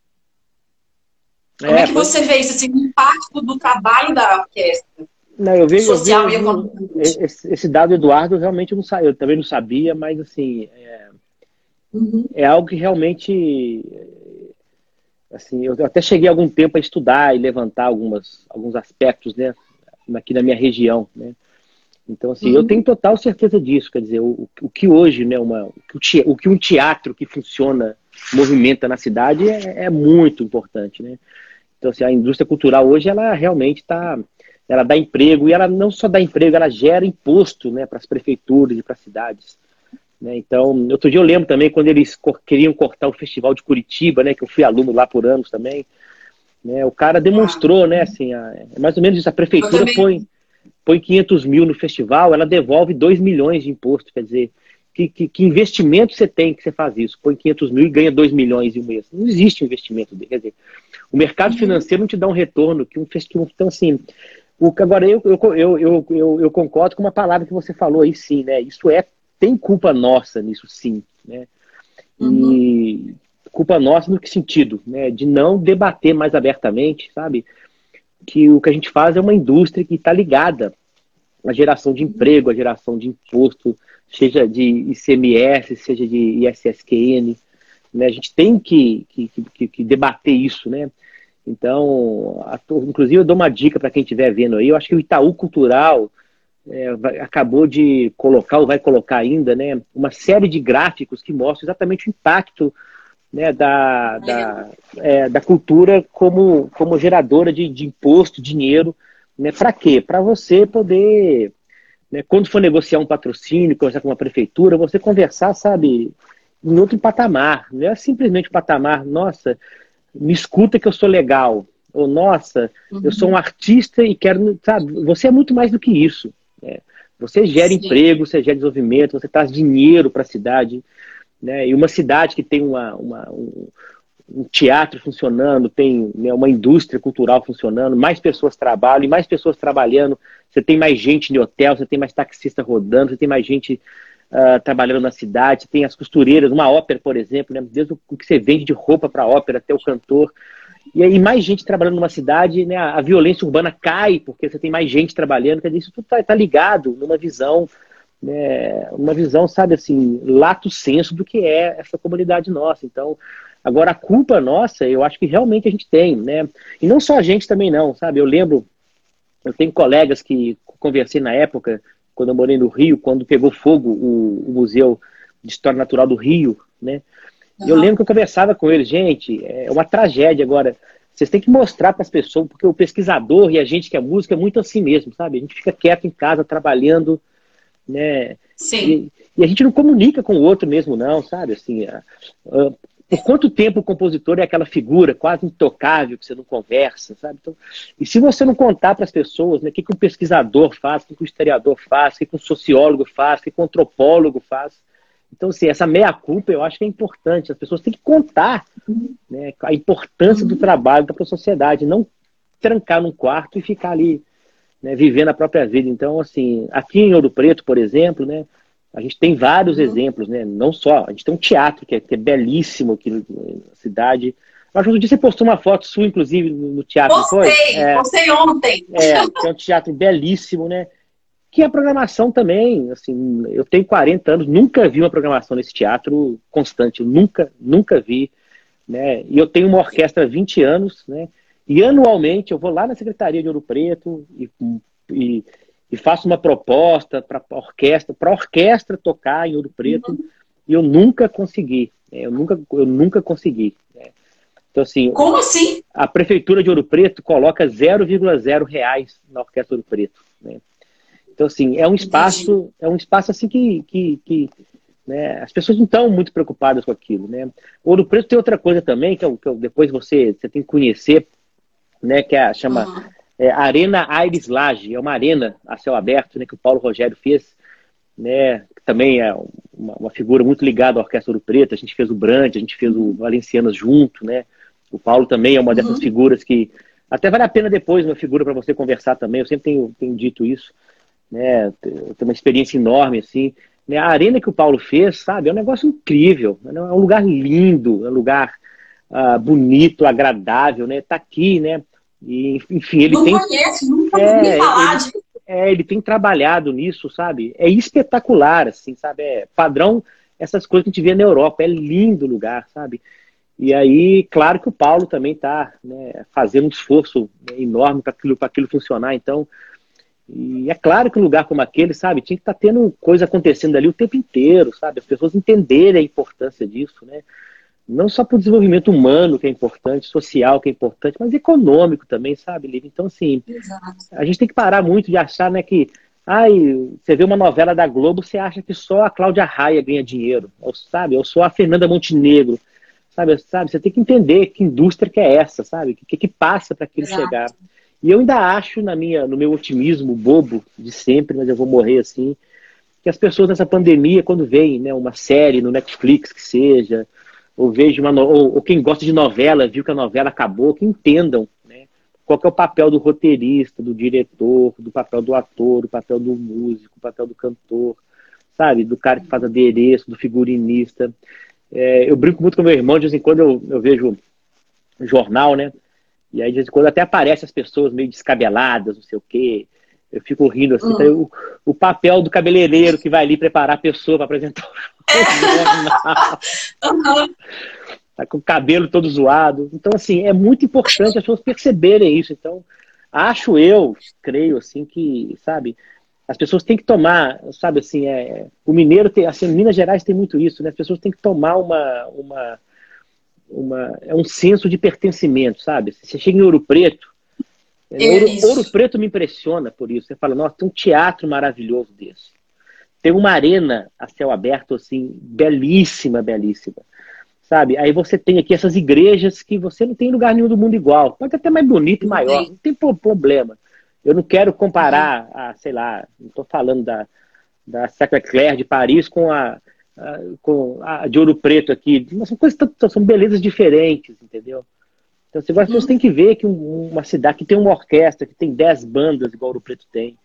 Como é, é que você vê esse impacto do trabalho da orquestra? Não, eu vejo, social eu vejo, e esse, esse, dado Eduardo realmente não saiu, eu também não sabia, mas assim é, uhum. é algo que realmente assim eu até cheguei algum tempo a estudar e levantar algumas alguns aspectos, né, aqui na minha região, né. Então assim uhum. eu tenho total certeza disso, quer dizer o, o que hoje, né, uma o que, o que um teatro que funciona movimenta na cidade é, é muito importante, né. Então assim a indústria cultural hoje ela realmente está ela dá emprego, e ela não só dá emprego, ela gera imposto né, para as prefeituras e para as cidades. Né? Então, outro dia eu lembro também quando eles queriam cortar o Festival de Curitiba, né, que eu fui aluno lá por anos também, né, o cara demonstrou, né, assim, a, é mais ou menos isso, a prefeitura põe, põe 500 mil no festival, ela devolve 2 milhões de imposto, quer dizer, que, que, que, investimento você tem que você faz isso? Põe 500 mil e ganha 2 milhões em um mês. Não existe investimento. Quer dizer, o mercado uhum. financeiro não te dá um retorno que um festival. Então, assim, o, agora, eu, eu, eu, eu, eu concordo com uma palavra que você falou aí, sim, né? Isso é, tem culpa nossa nisso, sim, né? Uhum. E culpa nossa no que sentido? Né? De não debater mais abertamente, sabe? Que o que a gente faz é uma indústria que está ligada à geração de emprego, à geração de imposto, seja de ICMS, seja de ISSQN. Né? A gente tem que, que, que, que debater isso, né? Então, a, inclusive eu dou uma dica para quem estiver vendo aí, eu acho que o Itaú Cultural é, vai, acabou de colocar, ou vai colocar ainda, né, uma série de gráficos que mostram exatamente o impacto né, da, da, é, da cultura como, como geradora de, de imposto, dinheiro, né, para quê? Para você poder, né, quando for negociar um patrocínio, conversar com uma prefeitura, você conversar, sabe, em outro patamar, não é simplesmente o patamar, nossa, me escuta que eu sou legal. Ou, nossa, uhum. eu sou um artista e quero. Sabe, você é muito mais do que isso. Né? Você gera Sim. emprego, você gera desenvolvimento, você traz dinheiro para a cidade. Né? E uma cidade que tem uma, uma um, um, teatro funcionando, tem né, uma indústria cultural funcionando, mais pessoas trabalham, e mais pessoas trabalhando, você tem mais gente no hotel, você tem mais taxista rodando, você tem mais gente uh, trabalhando na cidade, tem as costureiras, uma ópera, por exemplo, né? desde o que você vende de roupa para ópera até o cantor. E aí mais gente trabalhando numa cidade, né? a violência urbana cai, porque você tem mais gente trabalhando, quer dizer, isso tudo está tá ligado numa visão, né? uma visão, sabe assim, lato senso do que é essa comunidade nossa. Então, agora a culpa nossa, eu acho que realmente a gente tem, né? E não só a gente também não, sabe? Eu lembro, eu tenho colegas que conversei na época, quando eu morei no Rio, quando pegou fogo o, o Museu de História Natural do Rio, né? Uhum. Eu lembro que eu conversava com ele, gente, é uma tragédia agora. Vocês têm que mostrar para as pessoas, porque o pesquisador e a gente que é música é muito assim mesmo, sabe? A gente fica quieto em casa, trabalhando, né? Sim. E, e a gente não comunica com o outro mesmo, não, sabe? Assim, a, a, por quanto tempo o compositor é aquela figura quase intocável que você não conversa, sabe? Então, e se você não contar para as pessoas né, o que, que um pesquisador faz, o que, que um historiador faz, o que, que um sociólogo faz, o que, que um antropólogo faz. Então, assim, essa meia-culpa eu acho que é importante. As pessoas têm que contar né, a importância do trabalho para a sociedade, não trancar num quarto e ficar ali né, vivendo a própria vida. Então, assim, aqui em Ouro Preto, por exemplo, né, a gente tem vários uhum. exemplos, né? Não só, a gente tem um teatro que é, que é belíssimo aqui na cidade. Que outro dia você postou uma foto sua, inclusive, no teatro, postei? É, postei ontem. É, que é um teatro belíssimo, né? Que a programação também, assim, eu tenho 40 anos, nunca vi uma programação nesse teatro constante, nunca, nunca vi, né? E eu tenho uma orquestra há 20 anos, né? E anualmente eu vou lá na Secretaria de Ouro Preto e, e e faço uma proposta para a orquestra, para a orquestra tocar em Ouro Preto, uhum. e eu nunca consegui. Né? Eu nunca, eu nunca consegui. Né? Então, assim. Como assim? A Prefeitura de Ouro Preto coloca 0,0 reais na Orquestra Ouro Preto. Né? Então, assim, é um espaço, é um espaço assim que, que, que né, as pessoas não estão muito preocupadas com aquilo. Né? Ouro Preto tem outra coisa também, que, eu, que eu, depois você, você tem que conhecer, né, que é, chama. Uhum é, Arena Aires Laje, é uma arena a céu aberto né, que o Paulo Rogério fez, né, que também é uma, uma, figura muito ligada à Orquestra do Preto, a gente fez o Brant, a gente fez o Valencianas junto, né, o Paulo também é uma dessas uhum. figuras que até vale a pena depois uma figura para você conversar também, eu sempre tenho, tenho dito isso, né, tenho uma experiência enorme, assim, né, a arena que o Paulo fez, sabe, é um negócio incrível, né, é um lugar lindo, é um lugar uh, bonito, agradável, né, tá aqui, né, e, enfim, ele não tem. Conheço, nunca é, falar ele, é, ele tem trabalhado nisso, sabe? É espetacular, assim, sabe? É padrão essas coisas que a gente vê na Europa. É lindo o lugar, sabe? E aí, claro que o Paulo também está né, fazendo um esforço né, enorme para aquilo, aquilo funcionar. Então, e é claro que um lugar como aquele, sabe, tinha que estar tá tendo coisa acontecendo ali o tempo inteiro, sabe? As pessoas entenderem a importância disso, né? Não só para o desenvolvimento humano, que é importante, social, que é importante, mas econômico também, sabe, Lívia? Então, assim, Exato. a gente tem que parar muito de achar, né, que ai, você vê uma novela da Globo, você acha que só a Cláudia Raia ganha dinheiro, ou, sabe? Ou só a Fernanda Montenegro, sabe? sabe? Você tem que entender que indústria que é essa, sabe? O que, que passa para aquilo Exato. chegar. E eu ainda acho, na minha, no meu otimismo bobo de sempre, mas eu vou morrer assim, que as pessoas nessa pandemia, quando veem né, uma série no Netflix que seja, ou vejo uma ou, ou, quem gosta de novela, viu que a novela acabou, que entendam né, qual é o papel do roteirista, do diretor, do papel do ator, do papel do músico, do papel do cantor, sabe? Do cara que faz adereço, do figurinista. É, eu brinco muito com meu irmão, de vez em quando eu, eu vejo jornal, né? E aí, de vez em quando, até aparecem as pessoas meio descabeladas, não sei o quê. Eu fico rindo assim. Uhum. O, o, papel do cabeleireiro que vai ali preparar a pessoa para apresentar o jornal. Tá com o cabelo todo zoado. Então, assim, é muito importante as pessoas perceberem isso. Então, acho eu, creio, assim, que, sabe, as pessoas têm que tomar, sabe, assim, é, o mineiro tem, assim, Minas Gerais tem muito isso, né? As pessoas têm que tomar uma, uma, uma é um senso de pertencimento, sabe? Você chega em Ouro Preto, é Ouro, Ouro, Preto me impressiona por isso. Você fala, nossa, tem um teatro maravilhoso desse. Tem uma arena a céu aberto, assim, belíssima, belíssima. Sabe? Aí você tem aqui essas igrejas que você não tem lugar nenhum do mundo igual. Pode até mais bonito e maior, não tem problema. Eu não quero comparar a, sei lá, não estou falando da, da Sacré-Cœur de Paris com a, a, com a de Ouro Preto aqui. Mas são coisas, são belezas diferentes, entendeu? Então, você as pessoas têm que ver que uma cidade que tem uma orquestra, que tem 10 bandas, igual o Preto tem,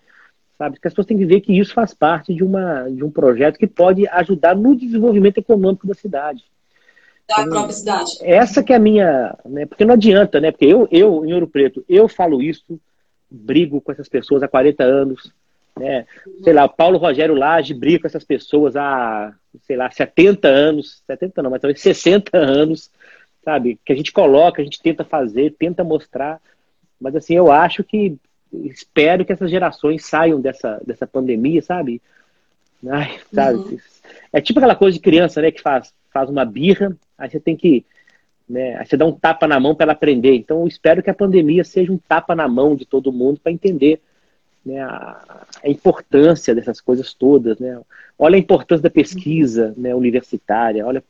sabe? Que as pessoas têm que ver que isso faz parte de, uma, de um projeto que pode ajudar no desenvolvimento econômico da cidade. Da então, própria cidade. Essa que é a minha. Né? Porque não adianta, né? Porque eu, eu, em Ouro Preto, eu falo isso, brigo com essas pessoas há 40 anos. Né? Sei lá, Paulo Rogério Lage briga com essas pessoas há, sei lá, 70 anos, 70 não, mas talvez 60 anos sabe? Que a gente coloca, a gente tenta fazer, tenta mostrar. Mas assim, eu acho que espero que essas gerações saiam dessa, dessa pandemia, sabe? Ai, sabe? Uhum. É tipo aquela coisa de criança, né? Que faz, faz uma birra, aí você tem que. Né, aí você dá um tapa na mão para ela aprender. Então, eu espero que a pandemia seja um tapa na mão de todo mundo para entender né, a, a, importância dessas coisas todas. Né? Olha a importância da pesquisa né, universitária, olha,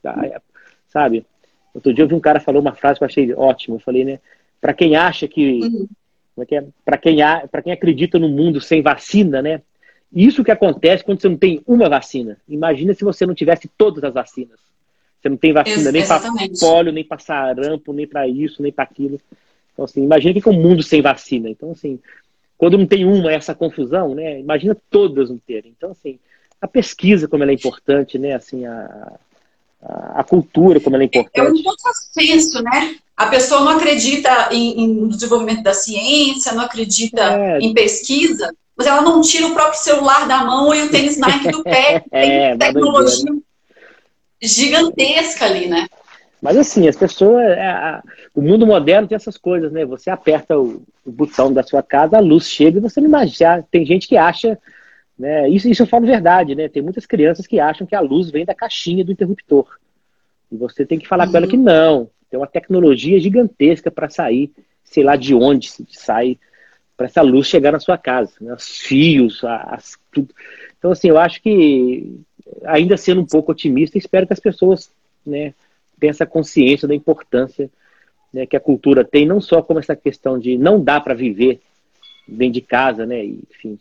sabe? Outro dia eu vi um cara falou uma frase que eu achei ótima. Eu falei, né? Para quem acha que. Uhum. Como é que é? Para quem, quem acredita no mundo sem vacina, né? Isso que acontece quando você não tem uma vacina. Imagina se você não tivesse todas as vacinas. Você não tem vacina Ex nem para polio, nem para sarampo, nem para isso, nem para aquilo. Então, assim, imagina que é um mundo sem vacina. Então, assim, quando não tem uma, essa confusão, né? Imagina todas não terem. Então, assim, a pesquisa, como ela é importante, né? Assim, a, a cultura, como ela é importante. É um contrassenso, né? A pessoa não acredita em, em desenvolvimento da ciência, não acredita é. em pesquisa, mas ela não tira o próprio celular da mão e o tênis Nike do pé. Tem é, tecnologia gigantesca ali, né? Mas assim, as pessoas. É, o mundo moderno tem essas coisas, né? Você aperta o, o, botão da sua casa, a luz chega e você não imagina. Tem gente que acha né? Isso, isso eu falo verdade, né? Tem muitas crianças que acham que a luz vem da caixinha do interruptor. E você tem que falar uhum. com ela que não. Tem uma tecnologia gigantesca para sair, sei lá de onde sai, para essa luz chegar na sua casa. Né? Os fios, as, tudo. Então, assim, eu acho que, ainda sendo um pouco otimista, espero que as pessoas né, tenham essa consciência da importância né, que a cultura tem, não só como essa questão de não dá para viver dentro de casa, né? Enfim,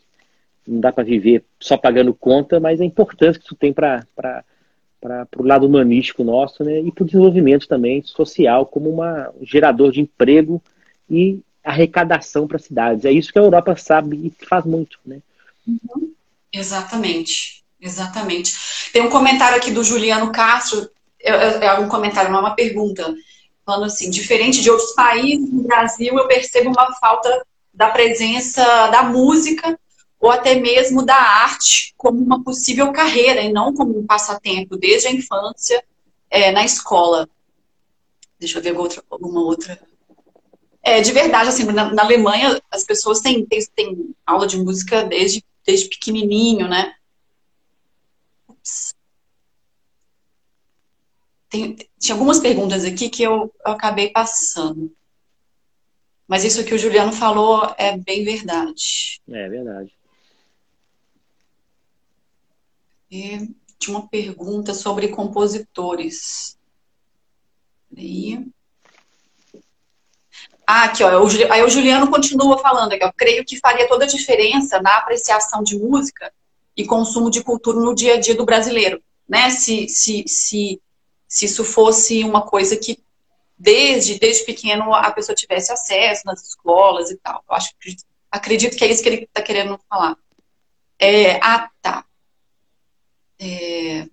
não dá para viver só pagando conta, mas a importância que isso tem para o lado humanístico nosso né, e para o desenvolvimento também social como uma, um gerador de emprego e arrecadação para cidades. É isso que a Europa sabe e faz muito. Né? Uhum. Exatamente, exatamente. Tem um comentário aqui do Juliano Castro, é, é, é um comentário, não é uma pergunta, falando assim, diferente de outros países, no Brasil eu percebo uma falta da presença da música ou até mesmo da arte como uma possível carreira e não como um passatempo desde a infância é, na escola. Deixa eu ver outra, alguma outra. É, de verdade, assim, na, na Alemanha as pessoas têm, têm, têm, aula de música desde, desde pequenininho, né? Ups. Tem, tinha algumas perguntas aqui que eu, eu acabei passando. Mas isso que o Juliano falou é bem verdade. É verdade. E tinha uma pergunta sobre compositores. Ah, aqui, ó. Aí o Juliano continua falando aqui, ó. Creio que faria toda a diferença na apreciação de música e consumo de cultura no dia a dia do brasileiro, né? Se, se, se, se isso fosse uma coisa que desde, desde pequeno a pessoa tivesse acesso nas escolas e tal. Eu acho, acredito que é isso que ele está querendo falar. É, ah, tá. É,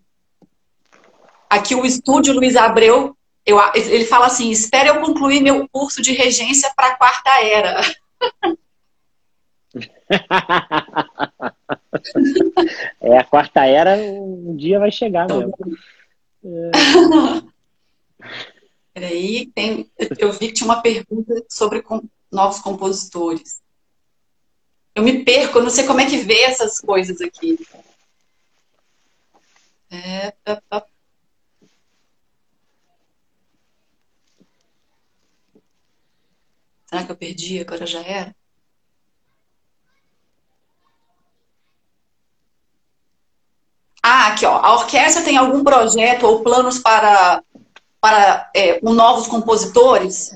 aqui o estúdio Luiz Abreu, eu, ele fala assim: espere eu concluir meu curso de regência para a quarta era. é, a quarta era um dia vai chegar mesmo. É... Peraí, tem, eu vi que tinha uma pergunta sobre com, novos compositores. Eu me perco, eu não sei como é que vê essas coisas aqui. É. Será que eu perdi? Agora já era? Ah, aqui, ó. A orquestra tem algum projeto ou planos para, para é, um novos compositores?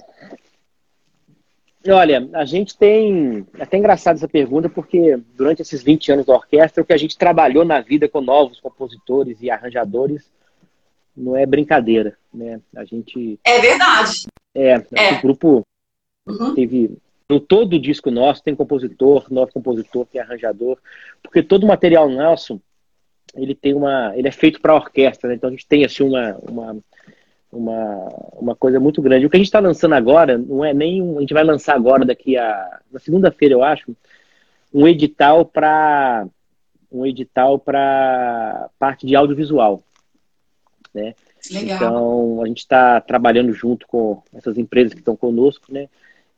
Olha, a gente tem. É até engraçado essa pergunta, porque durante esses 20 anos da orquestra, o que a gente trabalhou na vida com novos compositores e arranjadores não é brincadeira, né? A gente. É verdade. É, é. o grupo uhum. teve. No todo disco nosso tem compositor, novo compositor, tem arranjador, porque todo o material nosso ele tem uma, ele é feito para orquestra, né? então a gente tem assim uma, uma uma, uma coisa muito grande. O que a gente está lançando agora não é nem um, a gente vai lançar agora daqui a na segunda-feira eu acho um edital para um edital para parte de audiovisual, né? Legal. Então a gente está trabalhando junto com essas empresas que estão conosco, né?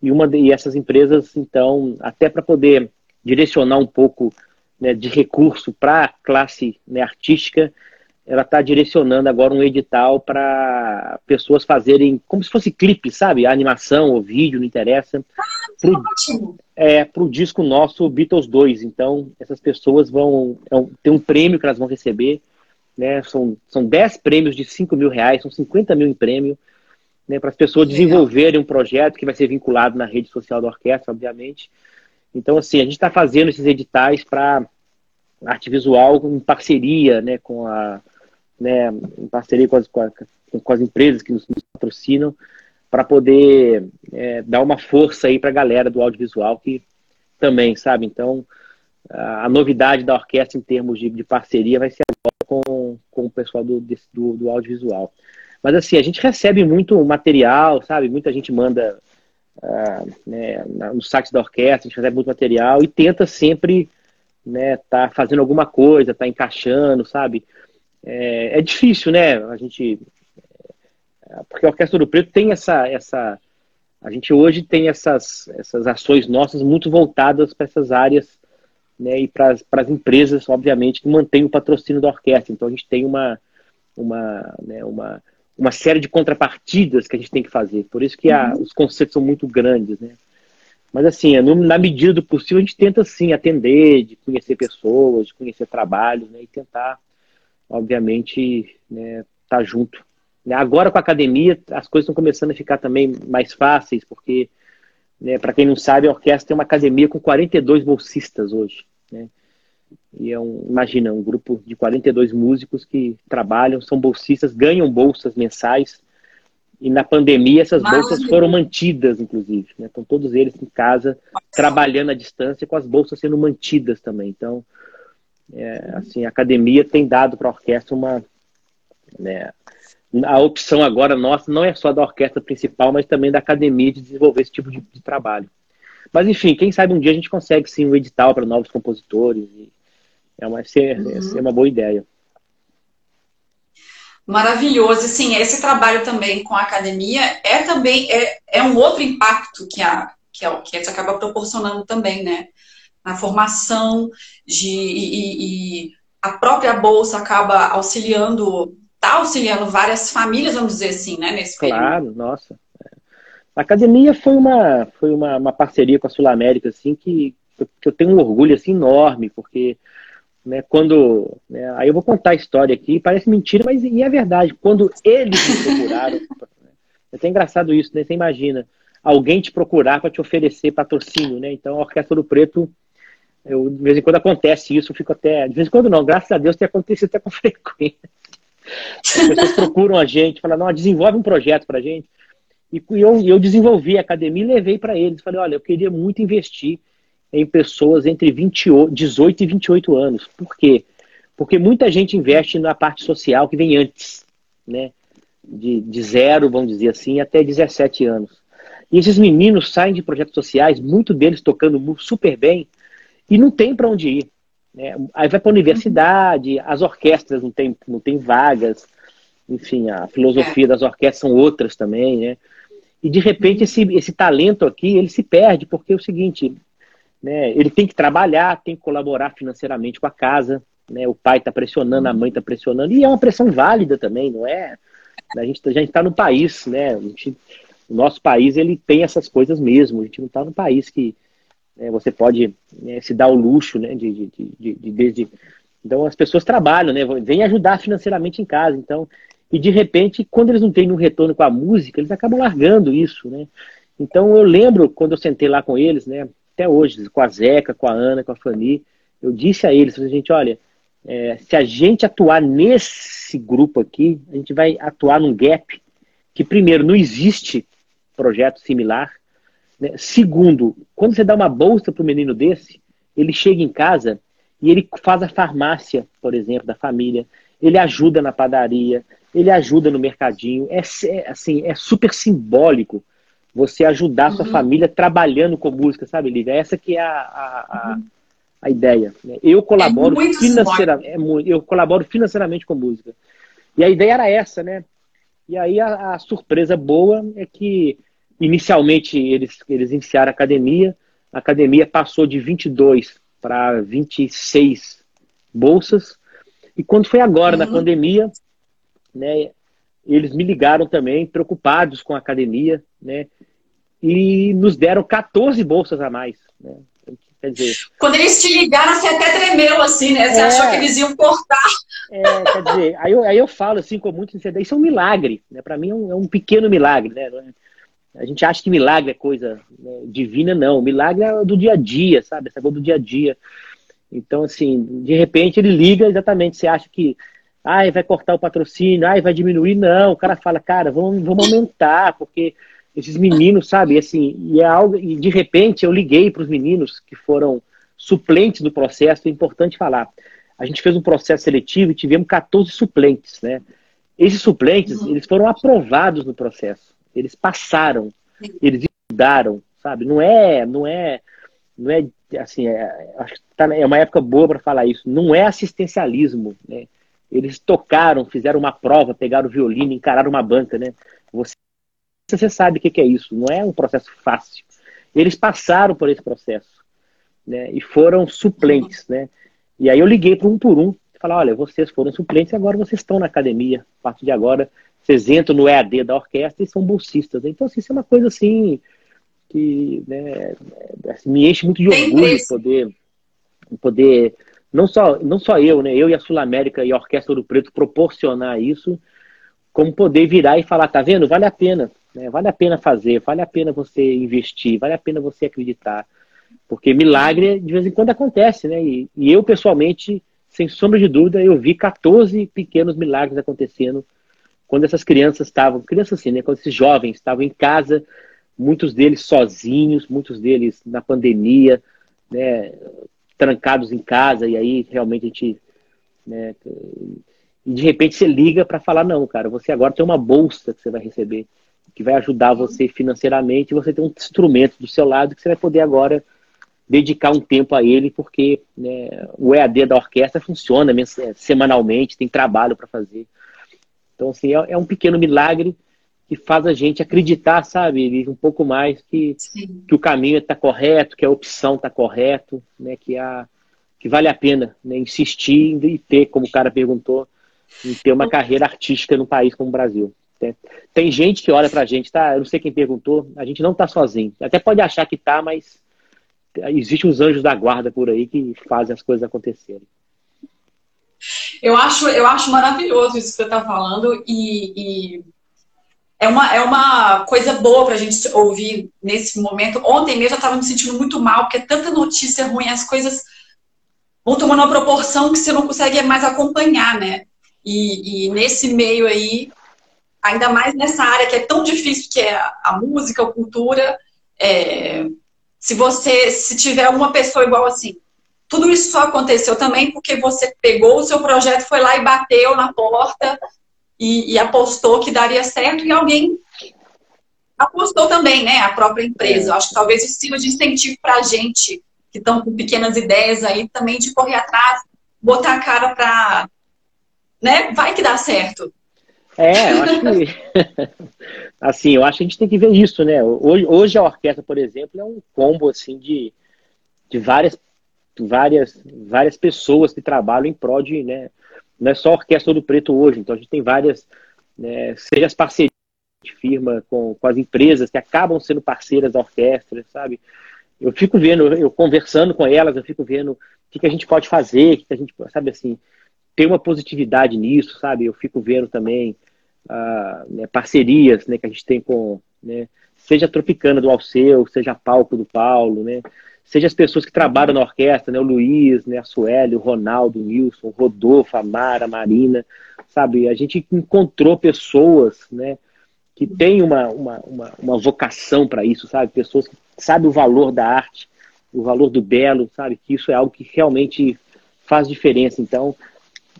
E uma de, e essas empresas então até para poder direcionar um pouco né, de recurso para a classe né, artística ela está direcionando agora um edital para pessoas fazerem como se fosse clipe, sabe? Animação ou vídeo, não interessa. Ah, pro, é, para o disco nosso Beatles 2. Então, essas pessoas vão é ter um prêmio que elas vão receber. Né? São, são 10 prêmios de 5 mil reais, são 50 mil em prêmio. Né, para as pessoas desenvolverem um projeto que vai ser vinculado na rede social da orquestra, obviamente. Então, assim, a gente está fazendo esses editais para arte visual em parceria né, com a né, em parceria com as, com, a, com as empresas que nos, patrocinam, para poder é, dar uma força aí para a galera do audiovisual que também, sabe? Então, a, a novidade da orquestra em termos de, de, parceria vai ser agora com, com o pessoal do, do, do audiovisual. Mas assim, a gente recebe muito material, sabe? Muita gente manda uh, né, no site da orquestra, a gente recebe muito material e tenta sempre né, tá fazendo alguma coisa, tá encaixando, sabe? É, é difícil, né? A gente. É, porque a Orquestra do Preto tem essa. essa a gente hoje tem essas, essas ações nossas muito voltadas para essas áreas né, e para as empresas, obviamente, que mantêm o patrocínio da orquestra. Então a gente tem uma, uma, né, uma, uma série de contrapartidas que a gente tem que fazer. Por isso que a, uhum. os conceitos são muito grandes. Né? Mas assim, na medida do possível, a gente tenta sim atender, de conhecer pessoas, de conhecer trabalhos né, e tentar obviamente, né, tá junto. Agora com a academia, as coisas estão começando a ficar também mais fáceis, porque, né, para quem não sabe, a orquestra tem uma academia com 42 bolsistas hoje. Né? E é um, imagina, um grupo de 42 músicos que trabalham, são bolsistas, ganham bolsas mensais. E na pandemia essas bolsas foram mantidas, inclusive. Né? Estão todos eles em casa, trabalhando à distância, com as bolsas sendo mantidas também. Então, é, assim, a academia tem dado para a orquestra uma. Né, a opção agora nossa não é só da orquestra principal, mas também da academia de desenvolver esse tipo de, de trabalho. Mas enfim, quem sabe um dia a gente consegue sim um edital para novos compositores. é uma, ser, uhum. é uma boa ideia. Maravilhoso. Sim, esse trabalho também com a academia é também é, é um outro impacto que a que, é, que você acaba proporcionando também, né? Na formação de e, e a própria bolsa acaba auxiliando, tá auxiliando várias famílias, vamos dizer assim, né? Nesse período. Claro, nossa. A academia foi uma foi uma, uma parceria com a Sul América assim que, que eu tenho um orgulho assim enorme porque né, quando. Né, aí eu vou contar a história aqui, parece mentira, mas é verdade. Quando eles me procuraram, é até engraçado isso, né? Você imagina alguém te procurar para te oferecer patrocínio, né? Então a Orquestra do Preto, eu, de vez em quando acontece isso, eu fico até. De vez em quando não, graças a Deus tem acontecido até com frequência. As pessoas procuram a gente, falam, não, desenvolve um projeto para a gente. E eu, eu desenvolvi a academia e levei para eles. Falei, olha, eu queria muito investir em pessoas entre 28, 18 e 28 anos. Por quê? Porque muita gente investe na parte social que vem antes, né? De, de zero, vamos dizer assim, até 17 anos. E esses meninos saem de projetos sociais, muito deles tocando super bem, e não tem para onde ir. Né? Aí vai para a universidade, as orquestras não tem, não tem vagas, enfim, a filosofia das orquestras são outras também, né? E de repente esse, esse talento aqui, ele se perde, porque é o seguinte, né? Ele tem que trabalhar, tem que colaborar financeiramente com a casa. Né? O pai está pressionando, a mãe está pressionando, e é uma pressão válida também, não é? A gente tá, está no país, né? Gente, o nosso país ele tem essas coisas mesmo. A gente não está no país que né, você pode né, se dar o luxo, né? De, de, de, de, desde então as pessoas trabalham, né? Vêm ajudar financeiramente em casa. Então e de repente quando eles não têm um retorno com a música, eles acabam largando isso, né? Então eu lembro quando eu sentei lá com eles, né? até hoje, com a Zeca, com a Ana, com a Fanny, eu disse a eles, a gente, olha, é, se a gente atuar nesse grupo aqui, a gente vai atuar num gap que, primeiro, não existe projeto similar. Né? Segundo, quando você dá uma bolsa para um menino desse, ele chega em casa e ele faz a farmácia, por exemplo, da família. Ele ajuda na padaria, ele ajuda no mercadinho. É, é assim, é super simbólico você ajudar a sua uhum. família trabalhando com música, sabe, Lívia? Essa que é a, a, a, a ideia. Né? Eu colaboro é financeiramente, é eu colaboro financeiramente com música. E a ideia era essa, né? E aí a, a surpresa boa é que inicialmente eles, eles iniciaram a academia, a academia passou de 22 para 26 bolsas, e quando foi agora, uhum. na pandemia, né, eles me ligaram também, preocupados com a academia, né? E nos deram 14 bolsas a mais, né? Quer dizer... Quando eles te ligaram, você até tremeu, assim, né? Você é, achou que eles iam cortar. É, quer dizer, aí eu, aí eu falo, assim, com muito sinceridade, isso é um milagre, né? Para mim é um, é um, pequeno milagre, né? A gente acha que milagre é coisa né, divina, não. Milagre é do dia a dia, sabe? Essa coisa do dia a dia. Então, assim, de repente ele liga exatamente, você acha que ai, vai cortar o patrocínio, ai, vai diminuir. Não, o cara fala, cara, vamos, vamos aumentar, porque esses meninos, sabe, assim, e é algo, e de repente eu liguei para os meninos que foram suplentes do processo, é importante falar. A gente fez um processo seletivo e tivemos 14 suplentes, né? Esses suplentes, uhum. eles foram aprovados no processo. Eles passaram, eles estudaram, sabe? Não é, não é, não é assim, é, acho que tá, é uma época boa para falar isso. Não é assistencialismo, né? Eles tocaram, fizeram uma prova, pegaram o violino, encararam uma banca, né? Você, você sabe o que é isso, não é um processo fácil. Eles passaram por esse processo, né? E foram suplentes, né? E aí eu liguei para um por um, falar, olha, vocês foram suplentes agora vocês estão na academia. A partir de agora, vocês entram no EAD da orquestra e são bolsistas. Então, assim, isso é uma coisa assim que né, assim, me enche muito de orgulho poder, poder não só, não só eu, né? Eu e a Sul América e a Orquestra do Preto proporcionar isso, como poder virar e falar, tá vendo? Vale a pena, né? Vale a pena fazer, vale a pena você investir, vale a pena você acreditar. Porque milagre de vez em quando acontece, né? E, e eu, pessoalmente, sem sombra de dúvida, eu vi 14 pequenos milagres acontecendo quando essas crianças estavam, crianças assim, né? Quando esses jovens estavam em casa, muitos deles sozinhos, muitos deles na pandemia, né? trancados em casa, e aí realmente a gente. Né, e de repente você liga para falar: não, cara, você agora tem uma bolsa que você vai receber. que vai ajudar você financeiramente, você tem um instrumento do seu lado que você vai poder agora dedicar um tempo a ele, porque né, o EAD da orquestra funciona semanalmente, tem trabalho para fazer. Então, assim, é, é, um pequeno milagre que faz a gente acreditar, sabe, um pouco mais que, que o caminho está correto, que a opção está correto, né, que, a, que vale a pena né, insistir e ter, como o cara perguntou, em ter uma carreira artística num país como o Brasil. Tem, tem gente que olha pra gente, tá? Eu não sei quem perguntou, a gente não tá sozinho. Até pode achar que tá, mas existem uns anjos da guarda por aí que fazem as coisas acontecerem. Eu acho, eu acho maravilhoso isso que você está falando e, e, é, uma, é uma coisa boa para a gente ouvir nesse momento. Ontem mesmo eu estava me sentindo muito mal, porque é tanta notícia ruim, as coisas vão tomando uma proporção que você não consegue mais acompanhar, né? E, e nesse meio aí, ainda mais nessa área que é tão difícil, que é a, música, a cultura, é, se você, se tiver uma pessoa igual assim, tudo isso só aconteceu também porque você pegou o seu projeto, foi lá e bateu na porta e, e apostou que daria certo e alguém apostou também, né? A própria empresa. Eu acho que talvez isso sirva de incentivo para a gente que estão com pequenas ideias aí também de correr atrás, botar a cara para, né? Vai que dá certo. É, eu acho que. assim, eu acho que a gente tem que ver isso, né? Hoje, hoje a orquestra, por exemplo, é um combo assim de, de várias, várias, várias pessoas que trabalham em prol de, né? Não é só a Orquestra do Preto hoje, então a gente tem várias, né, seja as parcerias de firma com, com as empresas que acabam sendo parceiras da orquestra, sabe? Eu fico vendo, eu conversando com elas, eu fico vendo o que, que a gente pode fazer, o que, que a gente, sabe assim, tem uma positividade nisso, sabe? Eu fico vendo também uh, né, parcerias né, que a gente tem com, né, seja a Tropicana do Alceu, seja a Palco do Paulo, né? Seja as pessoas que trabalham na orquestra, né? O Luiz, né? a Sueli, o Ronaldo, o Wilson, o Rodolfo, a Mara, a Marina, sabe? A gente encontrou pessoas, né? Que têm uma, uma, uma, uma vocação para isso, sabe? Pessoas que sabem o valor da arte, o valor do belo, sabe? Que isso é algo que realmente faz diferença. Então,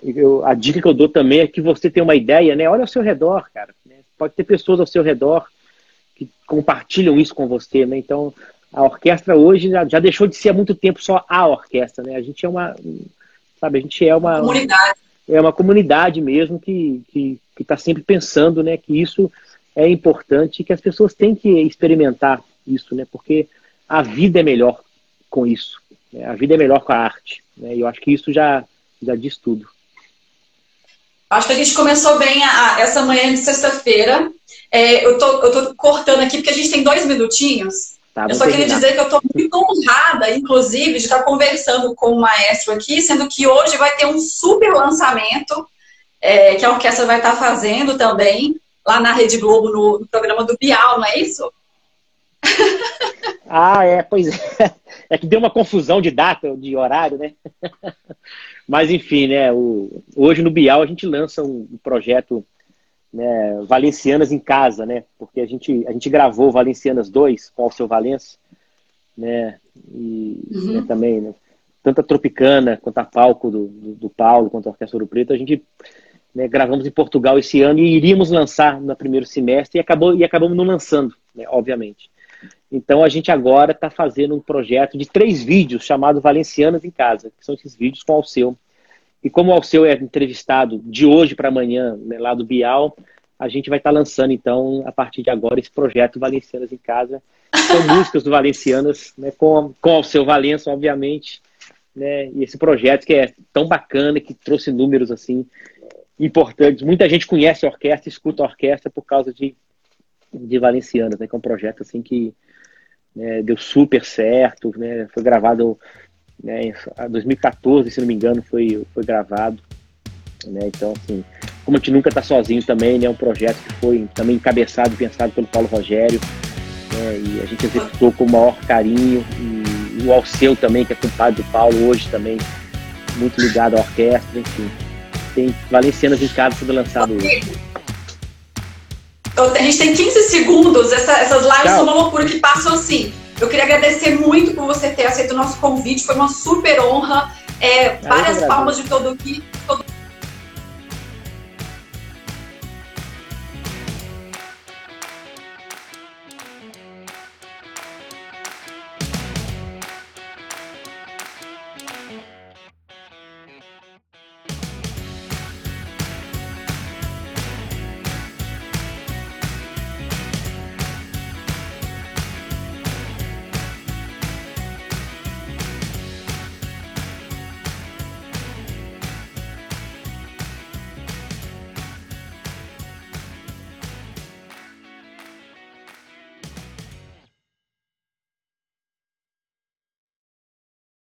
eu, a dica que eu dou também é que você tenha uma ideia, né? Olha ao seu redor, cara. Né? Pode ter pessoas ao seu redor que compartilham isso com você, né? Então, a orquestra hoje já, já deixou de ser há muito tempo só a orquestra, né? A gente é uma, sabe? A gente é uma comunidade. É uma comunidade mesmo que que está sempre pensando, né? Que isso é importante e que as pessoas têm que experimentar isso, né? Porque a vida é melhor com isso. Né? A vida é melhor com a arte. Né? E eu acho que isso já já diz tudo. Acho que a gente começou bem a, a, essa manhã de sexta-feira. É, eu, tô, eu tô cortando aqui porque a gente tem dois minutinhos. Tá, eu só queria dizer que eu estou muito honrada, inclusive, de estar conversando com o maestro aqui, sendo que hoje vai ter um super lançamento é, que a orquestra vai estar fazendo também, lá na Rede Globo, no, no programa do Bial, não é isso? Ah, é, pois é. É que deu uma confusão de data, de horário, né? Mas enfim, né? O, hoje no Bial a gente lança um, projeto né, Valencianas em Casa, né? Porque a gente, a gente gravou Valencianas 2 com o seu Valença, né? E uhum. né, também, né, tanto a Tropicana quanto a Palco do, do, do Paulo, quanto a Orquestra Ouro Preto, a gente né, gravamos em Portugal esse ano e iríamos lançar no primeiro semestre e, acabou, e acabamos não lançando, né, obviamente. Então a gente agora está fazendo um projeto de três vídeos chamado Valencianas em Casa, que são esses vídeos com o Alceu. E como o Alceu é entrevistado de hoje para amanhã, né, lá do Bial, a gente vai estar tá lançando, então, a partir de agora, esse projeto Valencianas em Casa, com músicas do Valencianas, né, com, com o Alceu Valença, obviamente, né, e esse projeto que é tão bacana, que trouxe números, assim, importantes. Muita gente conhece a orquestra, escuta a orquestra por causa de, de Valencianas, né, que é um projeto, assim, que né, deu super certo, né, foi gravado né, em 2014, se não me engano, foi, foi gravado, né, então assim, como a gente nunca está sozinho também, né, é um projeto que foi também encabeçado e pensado pelo Paulo Rogério, né, e a gente executou com o maior carinho, e, e o Alceu também, que é compadre do Paulo hoje também, muito ligado à orquestra, enfim, tem Valencianas em casa sendo lançado hoje. A gente tem 15 segundos, essa, essas lives Tchau. são uma loucura que passam assim. Eu queria agradecer muito por você ter aceito o nosso convite, foi uma super honra. É, várias palmas de todo aqui, todo